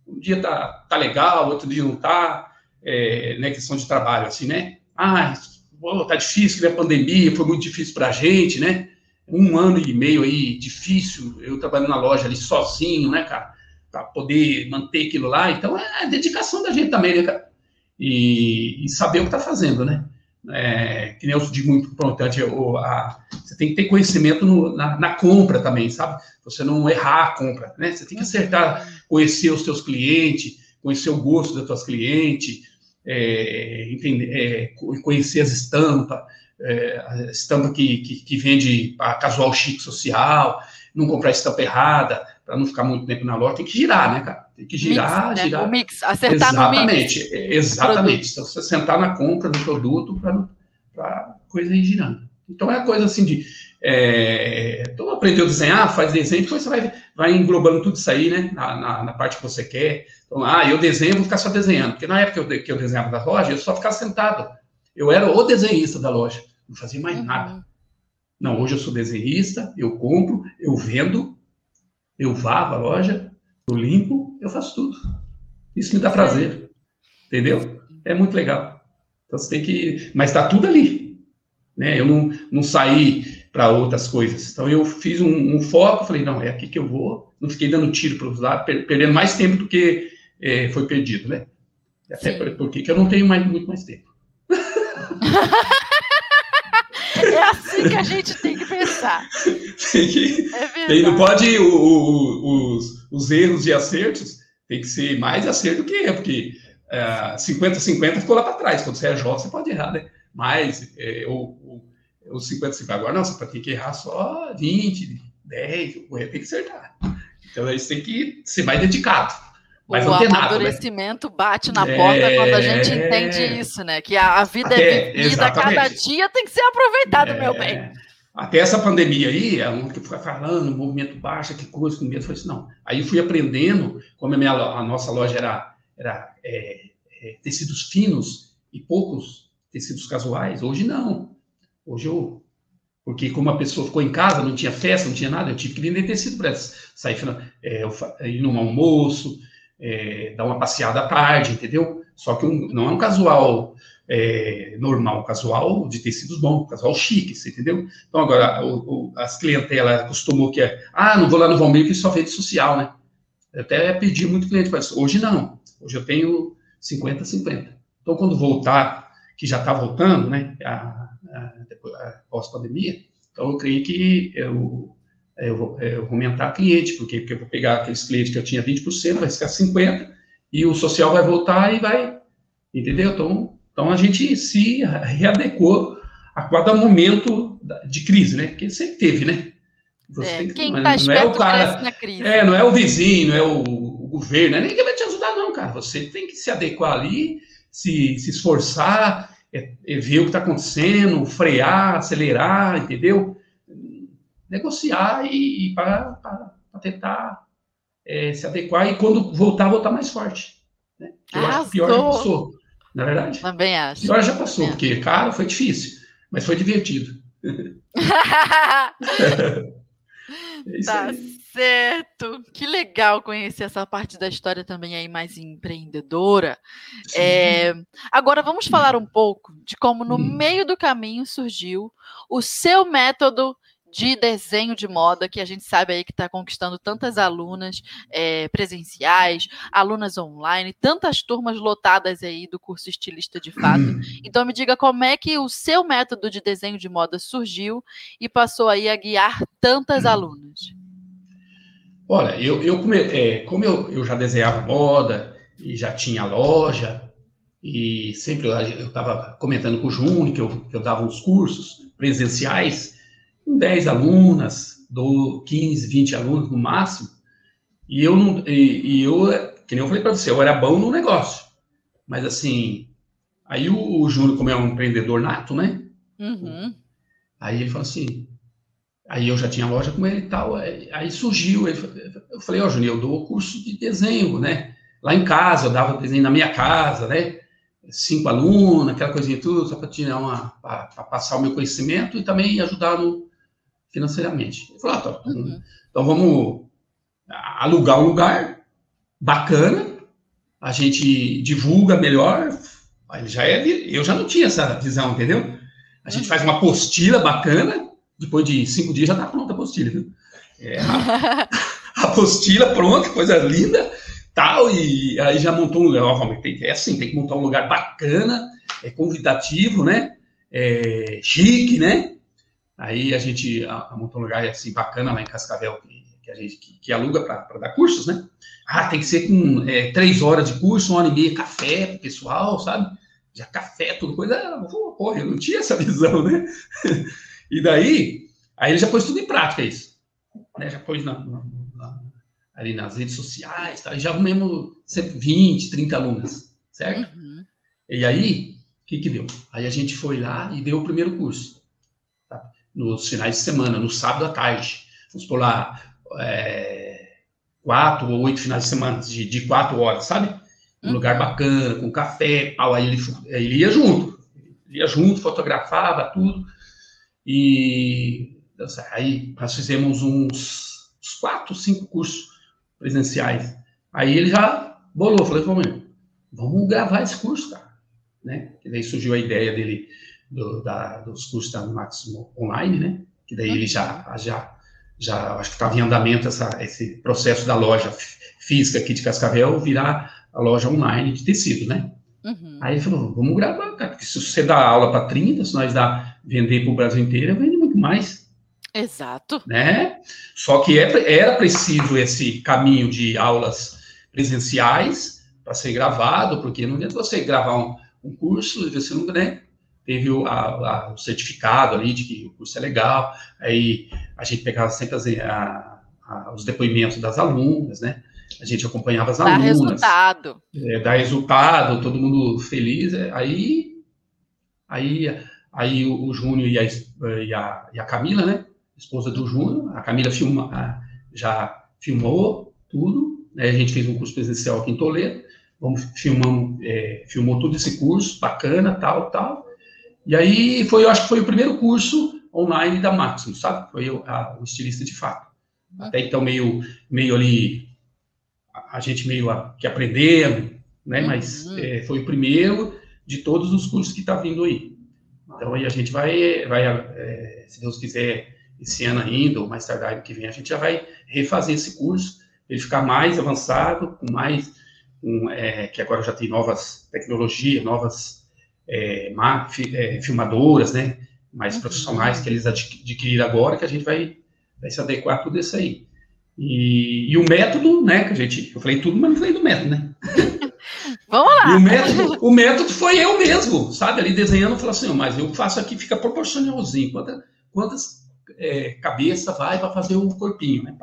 um dia tá, tá legal, outro dia não tá. É, né, questão de trabalho, assim, né? Ah, tá difícil, né? Pandemia foi muito difícil para a gente, né? Um ano e meio aí difícil, eu trabalhando na loja ali sozinho, né, cara? Para poder manter aquilo lá. Então, é a dedicação da gente também, né, cara? E, e saber o que tá fazendo, né? É, que nem eu digo muito importante, a, você tem que ter conhecimento no, na, na, compra também, sabe? Você não errar a compra, né? Você tem que acertar, conhecer os seus clientes, conhecer o gosto das tuas clientes, é, entender, é, conhecer as estampas, é, a estampa que, que, que vende a casual chique social, não comprar estampa errada, para não ficar muito tempo na loja, tem que girar, né, cara? Tem que girar, mix, né? girar. O mix, acertar exatamente, no mix. Exatamente. Então, você sentar na compra do produto para a coisa ir girando. Então, é a coisa assim de. É, então, aprendeu a desenhar, faz desenho, depois você vai, vai englobando tudo isso aí, né? Na, na, na, parte que você quer. Então, ah, eu desenho, vou ficar só desenhando. Porque na época que eu, que eu desenhava da loja, eu só ficava sentado. Eu era o desenhista da loja, não fazia mais uhum. nada. Não, hoje eu sou desenhista, eu compro, eu vendo, eu vavo a loja, eu limpo, eu faço tudo. Isso me dá prazer. Entendeu? É muito legal. Então você tem que. Mas está tudo ali. Né? Eu não, não saí para outras coisas. Então eu fiz um, um, foco, falei, não, é aqui que eu vou. Não fiquei dando tiro para os lados, per perdendo mais tempo do que é, foi perdido, né? Até Sim. porque eu não tenho mais, muito mais tempo. *laughs* é assim que a gente tem que pensar. *laughs* tem que, é tem, não pode o, o, os, os erros e acertos tem que ser mais acerto que erro, porque 50-50 é, ficou lá para trás. Quando você é jovem, você pode errar, né? Mas é, o, o, 50-50 agora não, você tem que errar só 20, 10, o erro tem que acertar. Então aí você tem que ser mais dedicado. Mas o tem amadurecimento né? bate na porta é... quando a gente entende isso, né? Que a, vida é Até, é vivida, cada dia tem que ser aproveitado, é... meu bem. Até essa pandemia aí, a um que foi falando, movimento baixo, que coisa, com medo, falei assim, não. Aí fui aprendendo, como a, minha, a nossa loja era, era é, é, tecidos finos e poucos tecidos casuais, hoje não. Hoje eu, porque como a pessoa ficou em casa, não tinha festa, não tinha nada, eu tive que vender tecido para sair, é, ir num almoço, é, dar uma passeada à tarde, entendeu? Só que um, não é um casual é, normal, casual de tecidos bons, casual chique, você entendeu? Então, agora, o, o, as clientelas acostumou que é, ah, não vou lá no Valmeiro que só vende social, né? Eu até pedi muito cliente para isso. Hoje não. Hoje eu tenho 50-50. Então, quando voltar, que já está voltando, né, a, a, a pós-pandemia, então eu creio que eu, eu, vou, eu vou aumentar cliente, porque, porque eu vou pegar aqueles clientes que eu tinha 20%, vai ficar 50%, e o social vai voltar e vai, entendeu? Então, então a gente se readequou a cada momento de crise, né? Porque sempre teve, né? Você é, que, quem está não é o cara, na crise. É, não é o vizinho, não é o, o governo, é ninguém vai te ajudar, não, cara. Você tem que se adequar ali, se, se esforçar, é, é ver o que está acontecendo, frear, acelerar, entendeu? Negociar e, e para tentar é, se adequar e quando voltar, voltar mais forte. Né? Eu acho que pior já passou. Na é verdade? Também acho. Pior já passou, é. porque, cara, foi difícil, mas foi divertido. *laughs* é tá aí. certo. Que legal conhecer essa parte da história também aí mais empreendedora. É, agora vamos falar um pouco de como no hum. meio do caminho surgiu o seu método de desenho de moda, que a gente sabe aí que está conquistando tantas alunas é, presenciais, alunas online, tantas turmas lotadas aí do curso estilista de fato. *clears throat* Então me diga como é que o seu método de desenho de moda surgiu e passou aí a guiar tantas alunas. Olha, eu, eu é, como eu, eu já desenhava moda e já tinha loja, e sempre eu estava comentando com o Júnior que eu, que eu dava uns cursos presenciais, com 10 alunas, do 15, 20 alunos no máximo, e eu não, e, e eu, que nem eu falei para você, eu era bom no negócio, mas assim, aí o, o Júnior, como é um empreendedor nato, né? Uhum. Aí ele falou assim, aí eu já tinha loja com ele e tal, aí, surgiu, eu falei, ó, oh, Júnior, eu dou curso de desenho, né? Lá em casa, eu dava desenho na minha casa, né? Cinco alunos, aquela coisinha tudo, só para tirar uma, para passar o meu conhecimento e também ajudar no, financeiramente. Ele falou, ah, tá, uhum. então vamos alugar um lugar bacana, a gente divulga melhor. Aí já é, eu já não tinha essa visão, entendeu? A gente uhum. faz uma apostila bacana, depois de cinco dias já está pronta a apostila, viu? É, a, a *laughs* apostila pronta, coisa linda, tal, e aí já montou um lugar. Ó, tem, é assim, tem que montar um lugar bacana, é convidativo, né? É, chique, né? Aí a gente montou um lugar assim bacana lá em Cascavel, que, que a gente que, que aluga para dar cursos, né? Ah, tem que ser com é, três horas de curso, uma hora e meia, café pro pessoal, sabe? Já café, tudo coisa. Porra, eu não tinha essa *laughs* visão, né? e daí, aí ele já pôs tudo em prática isso. Né? Já pôs na, na, na, ali nas redes sociais, tá? e já arrumamos 20, 30 alunas, certo? Uhum. E aí, o que que deu? Aí a gente foi lá e deu o primeiro curso nos finais de semana, no sábado à tarde. Vamos por lá, é, quatro ou oito finais de semana, de, de quatro horas, sabe? Um uhum. lugar bacana, com café, pau, aí ele, ele ia junto. Ele ia junto, fotografava tudo. E aí nós fizemos uns, uns quatro, cinco cursos presenciais. Aí ele já bolou, falei, vamos, vamos gravar esse curso, cara. Né? E daí surgiu a ideia dele do, da, dos cursos da Máximo Online, né? Que daí ele já, já, já acho que estava em andamento essa, esse processo da loja física aqui de Cascavel virar a loja online de tecido, né? Uhum. Aí ele falou, vamos gravar, cara, porque se você dá aula para 30, se nós dá vender para o Brasil inteiro, vende muito mais. Exato. Né? Só que é, era preciso esse caminho de aulas presenciais para ser gravado, porque não adianta você gravar um, um curso e você não né, teve o, a, a, o, certificado ali de que o curso é legal, aí a gente pegava sempre as, a, os depoimentos das alunas, né? A gente acompanhava as dá alunas. Dá resultado. É, dá resultado, todo mundo feliz. É, aí, aí, aí o, o Júnior e a, e, a, e a Camila, né? Esposa do Júnior, a Camila filma, já filmou tudo, né? A gente fez um curso presencial aqui em Toledo, vamos filmamos, é, filmou todo esse curso, bacana, tal, tal. E aí foi, eu acho que foi o primeiro curso online da Maximus, sabe? Foi o, a, o estilista de fato. Até então meio, meio ali a, a gente meio a, que aprendendo, né? Uhum. Mas é, foi o primeiro de todos os cursos que está vindo aí. Então aí a gente vai, vai é, se Deus quiser, esse ano ainda ou mais tardar ano que vem, a gente já vai refazer esse curso, ele ficar mais avançado, com mais, um, é, que agora já tem novas tecnologias, novas é, é, filmadoras, né, mais uhum. profissionais que eles adquiriram agora, que a gente vai, vai se adequar a tudo isso aí. E, e, o método, né, que a gente, eu falei tudo, mas não falei do método, né? *laughs* Vamos lá. E o método, o método foi eu mesmo, sabe, ali desenhando, eu falei assim, mas eu faço aqui, fica proporcionalzinho, quantas, quantas é, cabeças vai para fazer o corpinho, né?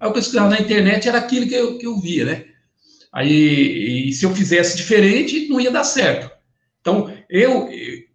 Aí eu pesquisava na internet, era aquilo que eu, que eu via, né? Aí, e se eu fizesse diferente, não ia dar certo. Então, eu,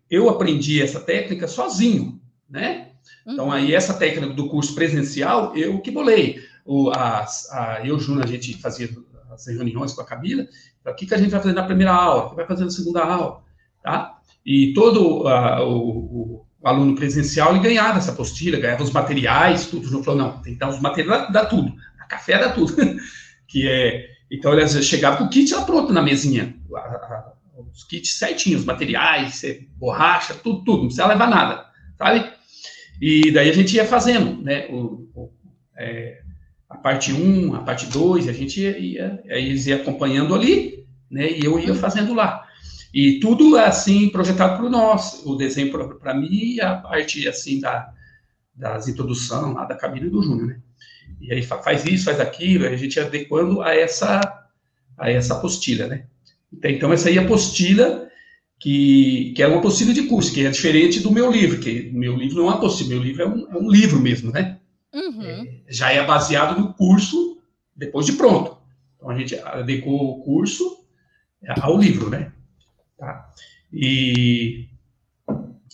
eu aprendi essa técnica sozinho, né? Então, uhum. aí, essa técnica do curso presencial, eu que bolei. O, a, a, eu, Júnior, a gente fazia as reuniões com a Camila, o que, que a gente vai fazer na primeira aula, o que vai fazer na segunda aula, tá? E todo a, o, o, aluno presencial, ele ganhava essa apostila, ganhava os materiais, tudo. O João falou, não, tem que dar os materiais, dá, tudo. A café dá tudo. *laughs* que é, então, ele chegava com o kit lá pronto na mesinha. A, os kits certinhos, materiais, borracha, tudo, tudo, não precisa levar nada, sabe? E daí a gente ia fazendo, né? O, o, é, a parte 1, a parte 2, a gente ia, ia, eles ia acompanhando ali, né? E eu ia fazendo lá. E tudo assim projetado para nós, o desenho para mim e a parte assim da, das introdução lá da cabine do Júnior, né? E aí faz isso, faz aquilo, a gente ia adequando a essa a essa apostila, né? Então essa aí é a apostila que, que é uma apostila de curso, que é diferente do meu livro, que meu livro não é uma apostila, meu livro é um, é um livro mesmo, né? Uhum. É, já é baseado no curso depois de pronto. Então a gente adequou o curso ao livro, né? Tá? E,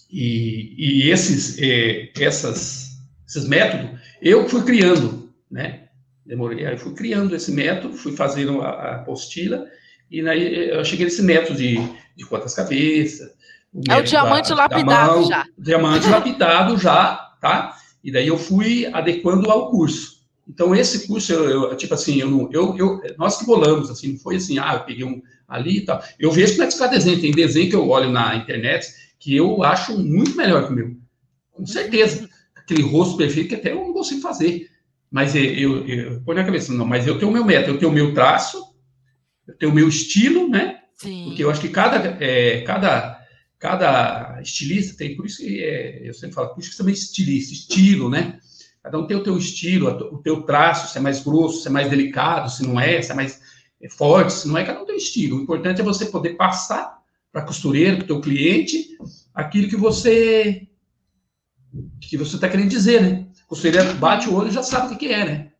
e, e esses, é, essas, esses métodos eu fui criando, né? Demorei, aí fui criando esse método, fui fazendo a, a apostila, e aí eu cheguei nesse método de, de quantas cabeças. O é o diamante da, lapidado da mão, já. Diamante lapidado já, tá? E daí eu fui adequando ao curso. Então, esse curso, eu, eu, tipo assim, eu, eu, eu, nós que bolamos, assim, não foi assim, ah, eu peguei um ali e tal. Eu vejo como é que desenho. Tem desenho que eu olho na internet que eu acho muito melhor que o meu. Com certeza. Aquele rosto perfeito que até eu não consigo fazer. Mas eu, eu, eu põe na cabeça, não, mas eu tenho o meu método, eu tenho o meu traço, tenho o meu estilo, né? Sim. Porque eu acho que cada, é, cada, cada estilista tem, por isso que é, eu sempre falo, por isso que também estilista, estilo, né? Cada um tem o teu estilo, o teu traço, se é mais grosso, se é mais delicado, se não é, se é mais é forte, se não é, cada um tem um estilo. O importante é você poder passar para a costureira, para o teu cliente, aquilo que você que você está querendo dizer, né? A costureira bate o olho e já sabe o que, que é, né?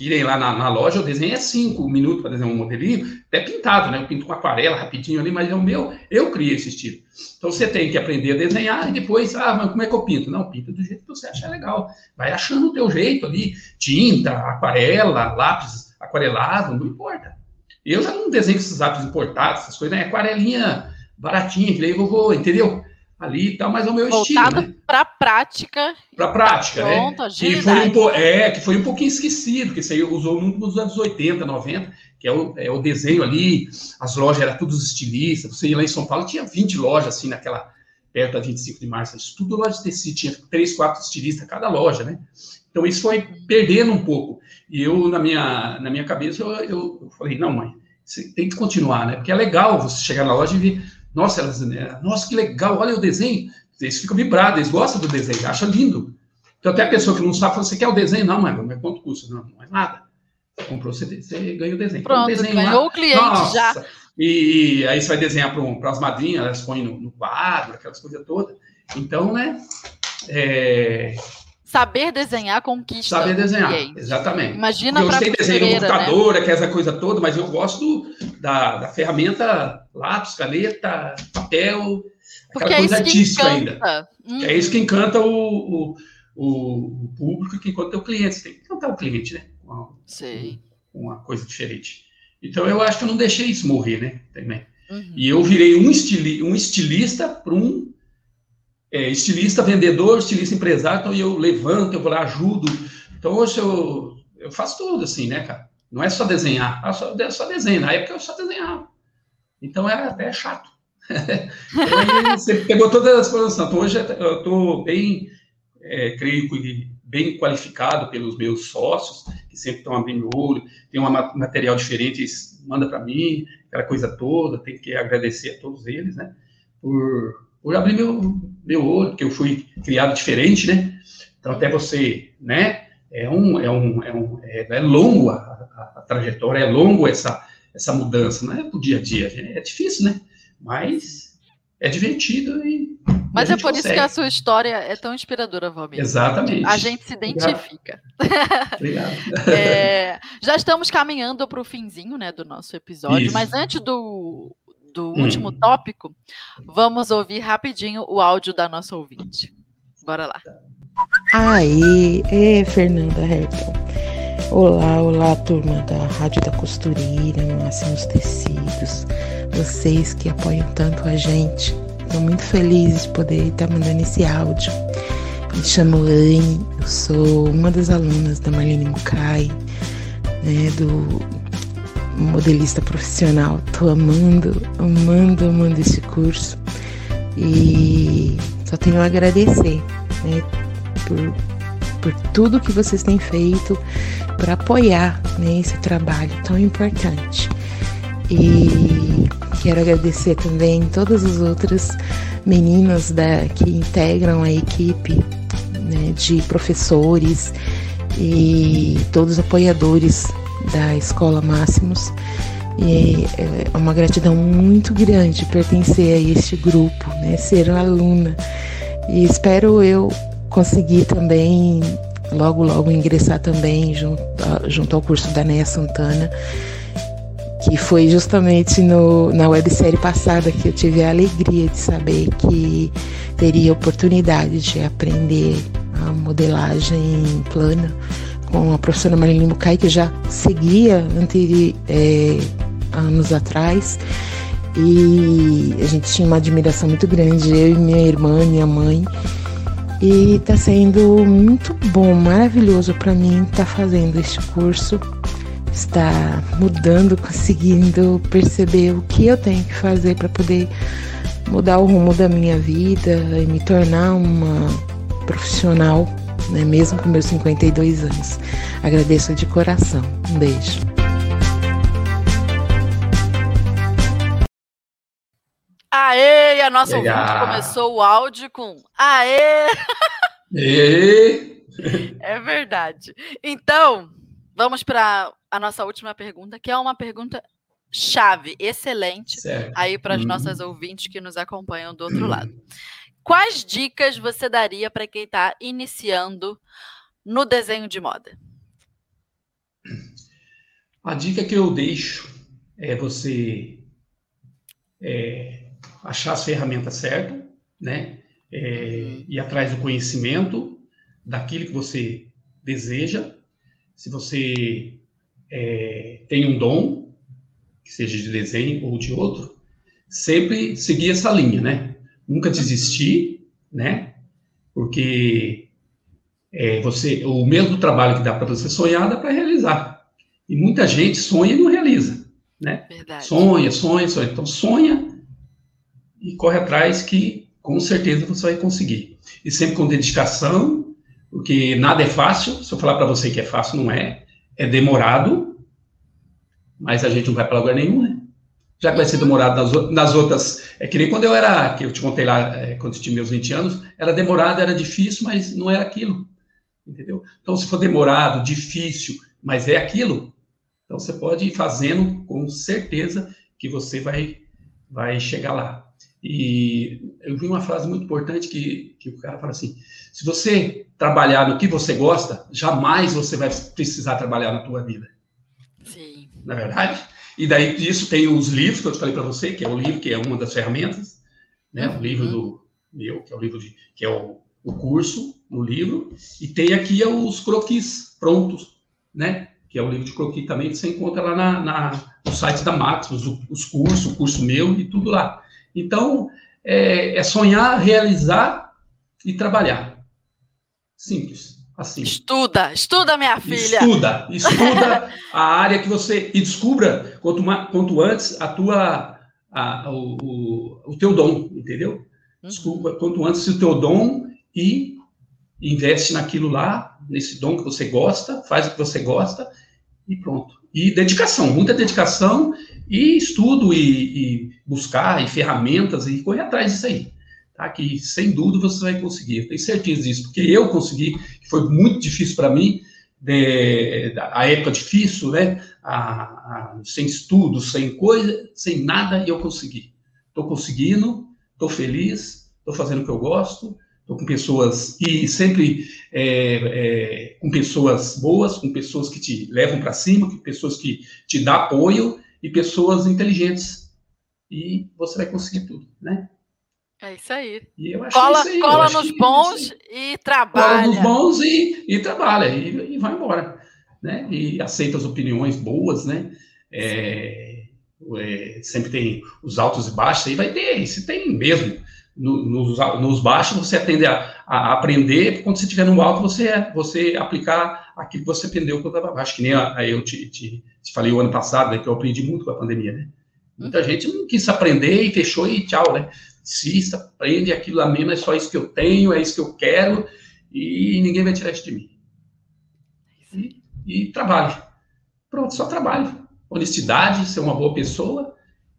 Irem lá na, na, loja, o desenho é cinco minutos para desenhar um modelinho, até pintado, né? Eu pinto com aquarela rapidinho ali, mas é o meu, eu criei esse estilo. Então você tem que aprender a desenhar e depois, ah, mas como é que eu pinto? Não, pinta do jeito que você achar legal. Vai achando o teu jeito ali, tinta, aquarela, lápis aquarelado, não importa. Eu já não desenho esses lápis importados, essas coisas, né? Aquarelinha baratinha, que daí eu vou, entendeu? Ali e tal, mas é o meu Voltado estilo, né? para prática. Para prática, né? Pronto, que foi um é, que foi um pouquinho esquecido, que isso aí usou muito nos anos 80, 90, que é o, é o desenho ali, as lojas eram todos estilistas, você ia lá em São Paulo, tinha 20 lojas assim naquela perto da 25 de março, isso tudo loja de tecido, tinha três, quatro estilistas cada loja, né? Então isso foi perdendo um pouco. E eu, na minha, na minha cabeça, eu, eu falei, não, mãe, você tem que continuar, né? Porque é legal você chegar na loja e ver nossa, elas, né? Nossa, que legal, olha o desenho. Eles ficam vibrados, eles gostam do desenho, acham lindo. Então, até a pessoa que não sabe, fala, você quer o desenho? Não, mas, mas quanto custa? Não, não é nada. Você comprou, você, você ganha o desenho. Pronto, desenho ganhou lá. o cliente Nossa. já. E, aí você vai desenhar para as madrinhas, elas põem no, no, quadro, aquelas coisas todas. Então, né? É, Saber desenhar conquista. Saber desenhar, exatamente. Imagina Eu sei desenho no computador, né? que é essa coisa toda, mas eu gosto da, da ferramenta lápis, caneta, papel, aquela é coisa artística ainda. Hum. É isso que encanta o, o, o, público, que encanta o cliente. Você tem que encantar o cliente, né? Com uma, uma coisa diferente. Então eu acho que eu não deixei isso morrer, né? Também. Uhum. E eu virei um, estili, um estilista para um é, estilista vendedor, estilista empresário, então eu levanto, eu vou lá, ajudo. Então hoje eu, eu faço tudo assim, né, cara? Não é só desenhar, é só, é só desenho. Na época eu só desenhava. Então era até chato. então, *laughs* você pegou todas as coisas. Então hoje eu estou bem, é, creio que bem qualificado pelos meus sócios, que sempre estão abrindo o olho, tem um material diferente, manda para mim, aquela coisa toda, tem que agradecer a todos eles, né? Por por abrir meu, meu olho, porque eu fui criado diferente, né? Então, até você, né? É um, é um, é, um, é, é longo a, a, a, trajetória, é longo essa, essa mudança, não é pro dia a dia, é difícil, né? Mas é divertido e. Mas é por consegue. isso que a sua história é tão inspiradora, Valmir. Exatamente. A gente se identifica. Obrigado. *laughs* é, já estamos caminhando para o finzinho né, do nosso episódio, isso. mas antes do, do hum. último tópico, vamos ouvir rapidinho o áudio da nossa ouvinte. Bora lá. Aí, é Fernanda Hertel. Olá, olá, turma da Rádio da Costureira, Máximos Tecidos. Vocês que apoiam tanto a gente. Estou muito feliz de poder estar mandando esse áudio. Me chamo Anne, eu sou uma das alunas da Marlene Mukai, né, do modelista profissional. Tô amando, amando, amando esse curso e só tenho a agradecer, né? por, por tudo que vocês têm feito para apoiar né, esse trabalho tão importante. E quero agradecer também todas as outras meninas da, que integram a equipe né, de professores e todos os apoiadores da Escola Máximos. E é uma gratidão muito grande pertencer a este grupo, né, ser aluna. E espero eu conseguir também, logo, logo, ingressar também junto, junto ao curso da Neia Santana, que foi justamente no, na websérie passada que eu tive a alegria de saber que teria oportunidade de aprender a modelagem plana com a professora Marilyn Mucay, que já seguia é, anos atrás. E a gente tinha uma admiração muito grande, eu e minha irmã, minha mãe. E está sendo muito bom, maravilhoso para mim estar tá fazendo este curso, estar mudando, conseguindo perceber o que eu tenho que fazer para poder mudar o rumo da minha vida e me tornar uma profissional, né, mesmo com meus 52 anos. Agradeço de coração. Um beijo. Aê! A nossa Legal. ouvinte começou o áudio com Aê! Aê! *laughs* É verdade. Então, vamos para a nossa última pergunta, que é uma pergunta chave, excelente, certo. aí para as hum. nossas ouvintes que nos acompanham do outro hum. lado. Quais dicas você daria para quem está iniciando no desenho de moda? A dica que eu deixo é você é, achar as ferramentas certas, né? É, uhum. ir atrás do conhecimento daquilo que você deseja. Se você é, tem um dom, que seja de desenho ou de outro, sempre seguir essa linha, né? Nunca desistir, né? Porque é, você, o mesmo trabalho que dá para você sonhar, dá para realizar. E muita gente sonha e não realiza, né? Verdade. Sonha, sonha, sonha. Então sonha e corre atrás que com certeza você vai conseguir. E sempre com dedicação, porque nada é fácil. Se eu falar para você que é fácil, não é. É demorado, mas a gente não vai para lugar nenhum, né? Já que vai ser demorado nas, nas, outras. É que nem quando eu era, que eu te contei lá, é, quando eu tinha meus 20 anos, era demorado, era difícil, mas não era aquilo. Entendeu? Então, se for demorado, difícil, mas é aquilo, então você pode ir fazendo com certeza que você vai, vai chegar lá. E eu vi uma frase muito importante que, que o cara fala assim: se você trabalhar no que você gosta, jamais você vai precisar trabalhar na tua vida. Sim. Na é verdade? E daí disso tem os livros que eu te falei para você, que é o livro que é uma das ferramentas, né? O livro do meu, que é o livro de, que é o, o curso no livro, e tem aqui os croquis prontos, né? Que é o livro de croquis também que você encontra lá na, na no site da Maximus, os, os cursos, o curso meu e tudo lá. Então, é, é sonhar, realizar e trabalhar. Simples. Assim. Estuda, estuda, minha filha. Estuda, estuda *laughs* a área que você. E descubra quanto, quanto antes a tua, a, o, o, o teu dom, entendeu? Uhum. Descubra quanto antes o teu dom e investe naquilo lá, nesse dom que você gosta, faz o que você gosta e pronto. E dedicação, muita dedicação e estudo e, e buscar e ferramentas e correr atrás disso aí que sem dúvida você vai conseguir. Eu tenho certeza disso, porque eu consegui, foi muito difícil para mim, de, a época difícil, né? A, a, sem estudo, sem coisa, sem nada, e eu consegui. Estou conseguindo, estou feliz, estou fazendo o que eu gosto, estou com pessoas, e sempre é, é, com pessoas boas, com pessoas que te levam para cima, com pessoas que te dão apoio, e pessoas inteligentes. E você vai conseguir tudo, né? É isso aí. cola isso aí. cola nos bons e trabalha. Cola nos bons e, e trabalha, e, e, vai embora. Né? E aceita as opiniões boas, né? É, é, sempre tem os altos e baixos, aí vai ter, se tem mesmo. No, nos, nos, baixos você atende a, a, aprender, quando você estiver no alto, você, você aplicar aquilo que você aprendeu quando estava baixo, que nem a, a eu te, te, te, falei o ano passado, né, que eu aprendi muito com a pandemia, né? Muita uhum. gente não quis aprender e fechou e tchau, né? Insista, aprende aquilo a mim, é só isso que eu tenho, é isso que eu quero, e ninguém vai tirar isso de mim. E, e trabalho. Pronto, só trabalho. Honestidade, ser uma boa pessoa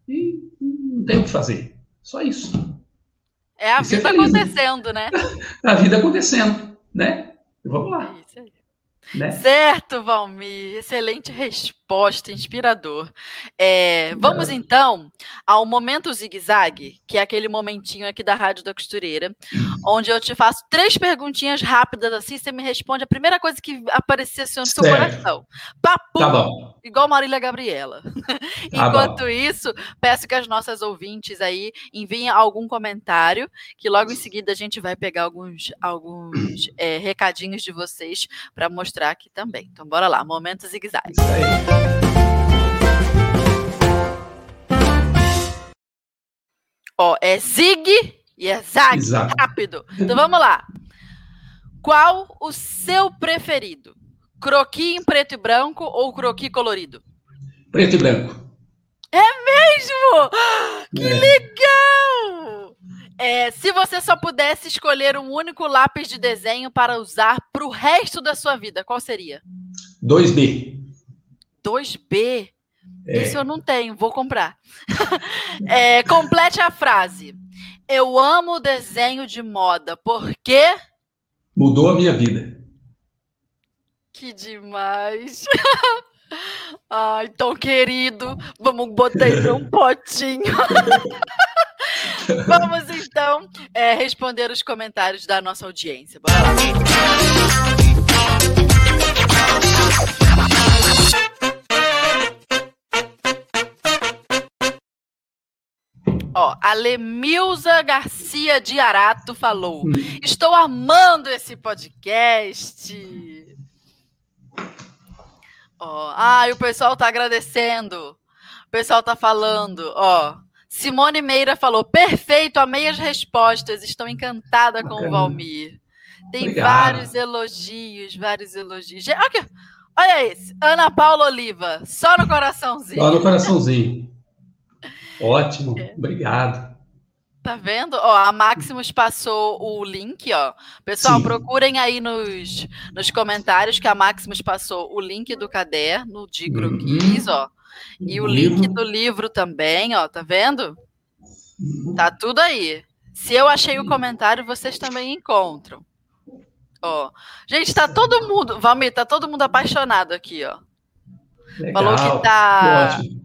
e não tem o que fazer. Só isso. É a vida feliz, né? acontecendo, né? *laughs* a vida acontecendo, né? Vamos lá. Isso aí. Né? Certo, Valmir. Excelente resposta, inspirador. É, vamos então ao momento zigue-zague, que é aquele momentinho aqui da Rádio da Costureira, onde eu te faço três perguntinhas rápidas assim, você me responde a primeira coisa que aparecer assim, no seu coração. Papo! Tá bom. Igual Marília Gabriela. Tá *laughs* Enquanto bom. isso, peço que as nossas ouvintes aí enviem algum comentário, que logo em seguida a gente vai pegar alguns, alguns é, recadinhos de vocês para mostrar aqui também. Então, bora lá, momento zigue-zague. Ó, é zig e é zag, Exato. rápido. Então vamos lá. Qual o seu preferido? Croqui em preto e branco ou croqui colorido? Preto e branco. É mesmo? *gasps* Que é. legal! É, se você só pudesse escolher um único lápis de desenho para usar para o resto da sua vida, qual seria? 2B. 2B? É. Isso eu não tenho, vou comprar. *laughs* é, complete a frase. Eu amo desenho de moda porque. Mudou a minha vida. Que demais. *laughs* Ai, tão querido. Vamos botar ele num potinho. *laughs* Vamos então é, responder os comentários da nossa audiência. Bora lá. Ó, a Lemilza Garcia de Arato falou: hum. Estou amando esse podcast. Ó, ai, o pessoal tá agradecendo. O pessoal tá falando, ó. Simone Meira falou: perfeito, amei as respostas, estou encantada Bacana. com o Valmir. Tem Obrigado. vários elogios, vários elogios. Aqui, olha esse, Ana Paula Oliva, só no coraçãozinho. Só no coraçãozinho. Ótimo, é. obrigado. Tá vendo? Ó, a Maximus passou o link, ó. Pessoal, Sim. procurem aí nos, nos comentários que a Maximus passou o link do caderno de croquis, uhum. ó. E o, o link livro. do livro também, ó. Tá vendo? Uhum. Tá tudo aí. Se eu achei o comentário, vocês também encontram. Ó. Gente, tá todo mundo, Valmir, tá todo mundo apaixonado aqui, ó. Legal. Falou que tá. Ótimo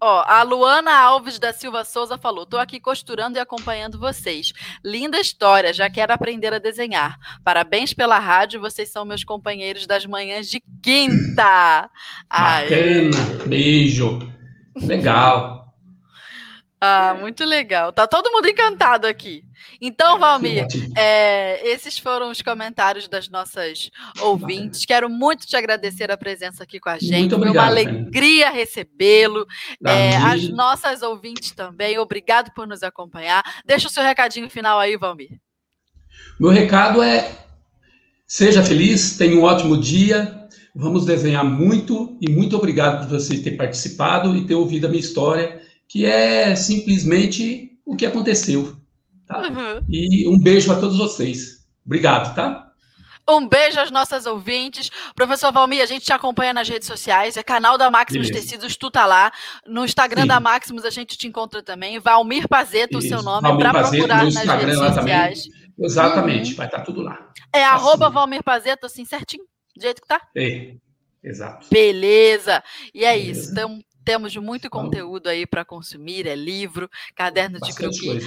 Ó, a Luana Alves da Silva Souza falou: tô aqui costurando e acompanhando vocês. Linda história, já quero aprender a desenhar. Parabéns pela rádio, vocês são meus companheiros das manhãs de quinta. *laughs* Bacana, beijo. Legal. Ah, muito legal. Tá todo mundo encantado aqui. Então, Valmir, é, esses foram os comentários das nossas ouvintes. Quero muito te agradecer a presença aqui com a gente. Muito obrigado, Foi uma alegria recebê-lo. É, as nossas ouvintes também. Obrigado por nos acompanhar. Deixa o seu recadinho final aí, Valmir. Meu recado é: seja feliz, tenha um ótimo dia. Vamos desenhar muito e muito obrigado por você ter participado e ter ouvido a minha história que é simplesmente o que aconteceu. Tá? Uhum. E um beijo a todos vocês. Obrigado, tá? Um beijo às nossas ouvintes. Professor Valmir, a gente te acompanha nas redes sociais, é canal da Maximus Beleza. Tecidos, tu tá lá. No Instagram Sim. da Maximus a gente te encontra também. Valmir Pazeto, o seu nome, para procurar nas redes sociais. Também. Exatamente, uhum. vai estar tá tudo lá. É assim. arroba Valmir Pazeto, assim, certinho, do jeito que tá? É, exato. Beleza. E é Beleza. isso. Então, temos muito conteúdo aí para consumir, é livro, caderno de croquis.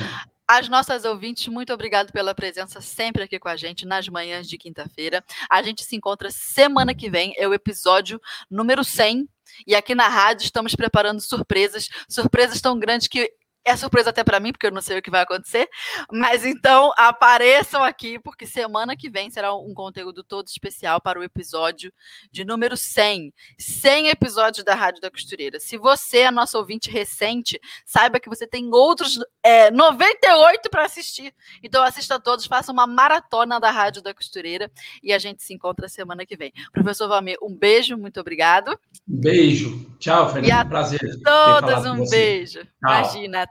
As nossas ouvintes, muito obrigado pela presença sempre aqui com a gente nas manhãs de quinta-feira. A gente se encontra semana que vem, é o episódio número 100. E aqui na rádio estamos preparando surpresas, surpresas tão grandes que é surpresa até para mim, porque eu não sei o que vai acontecer. Mas então apareçam aqui, porque semana que vem será um conteúdo todo especial para o episódio de número 100. 100 episódios da Rádio da Costureira. Se você é nosso ouvinte recente, saiba que você tem outros é, 98 para assistir. Então assista a todos, faça uma maratona da Rádio da Costureira e a gente se encontra semana que vem. Professor Valmir, um beijo, muito obrigado. Beijo. Tchau, Fernanda. Um prazer. Todas um beijo. Tchau. Imagina.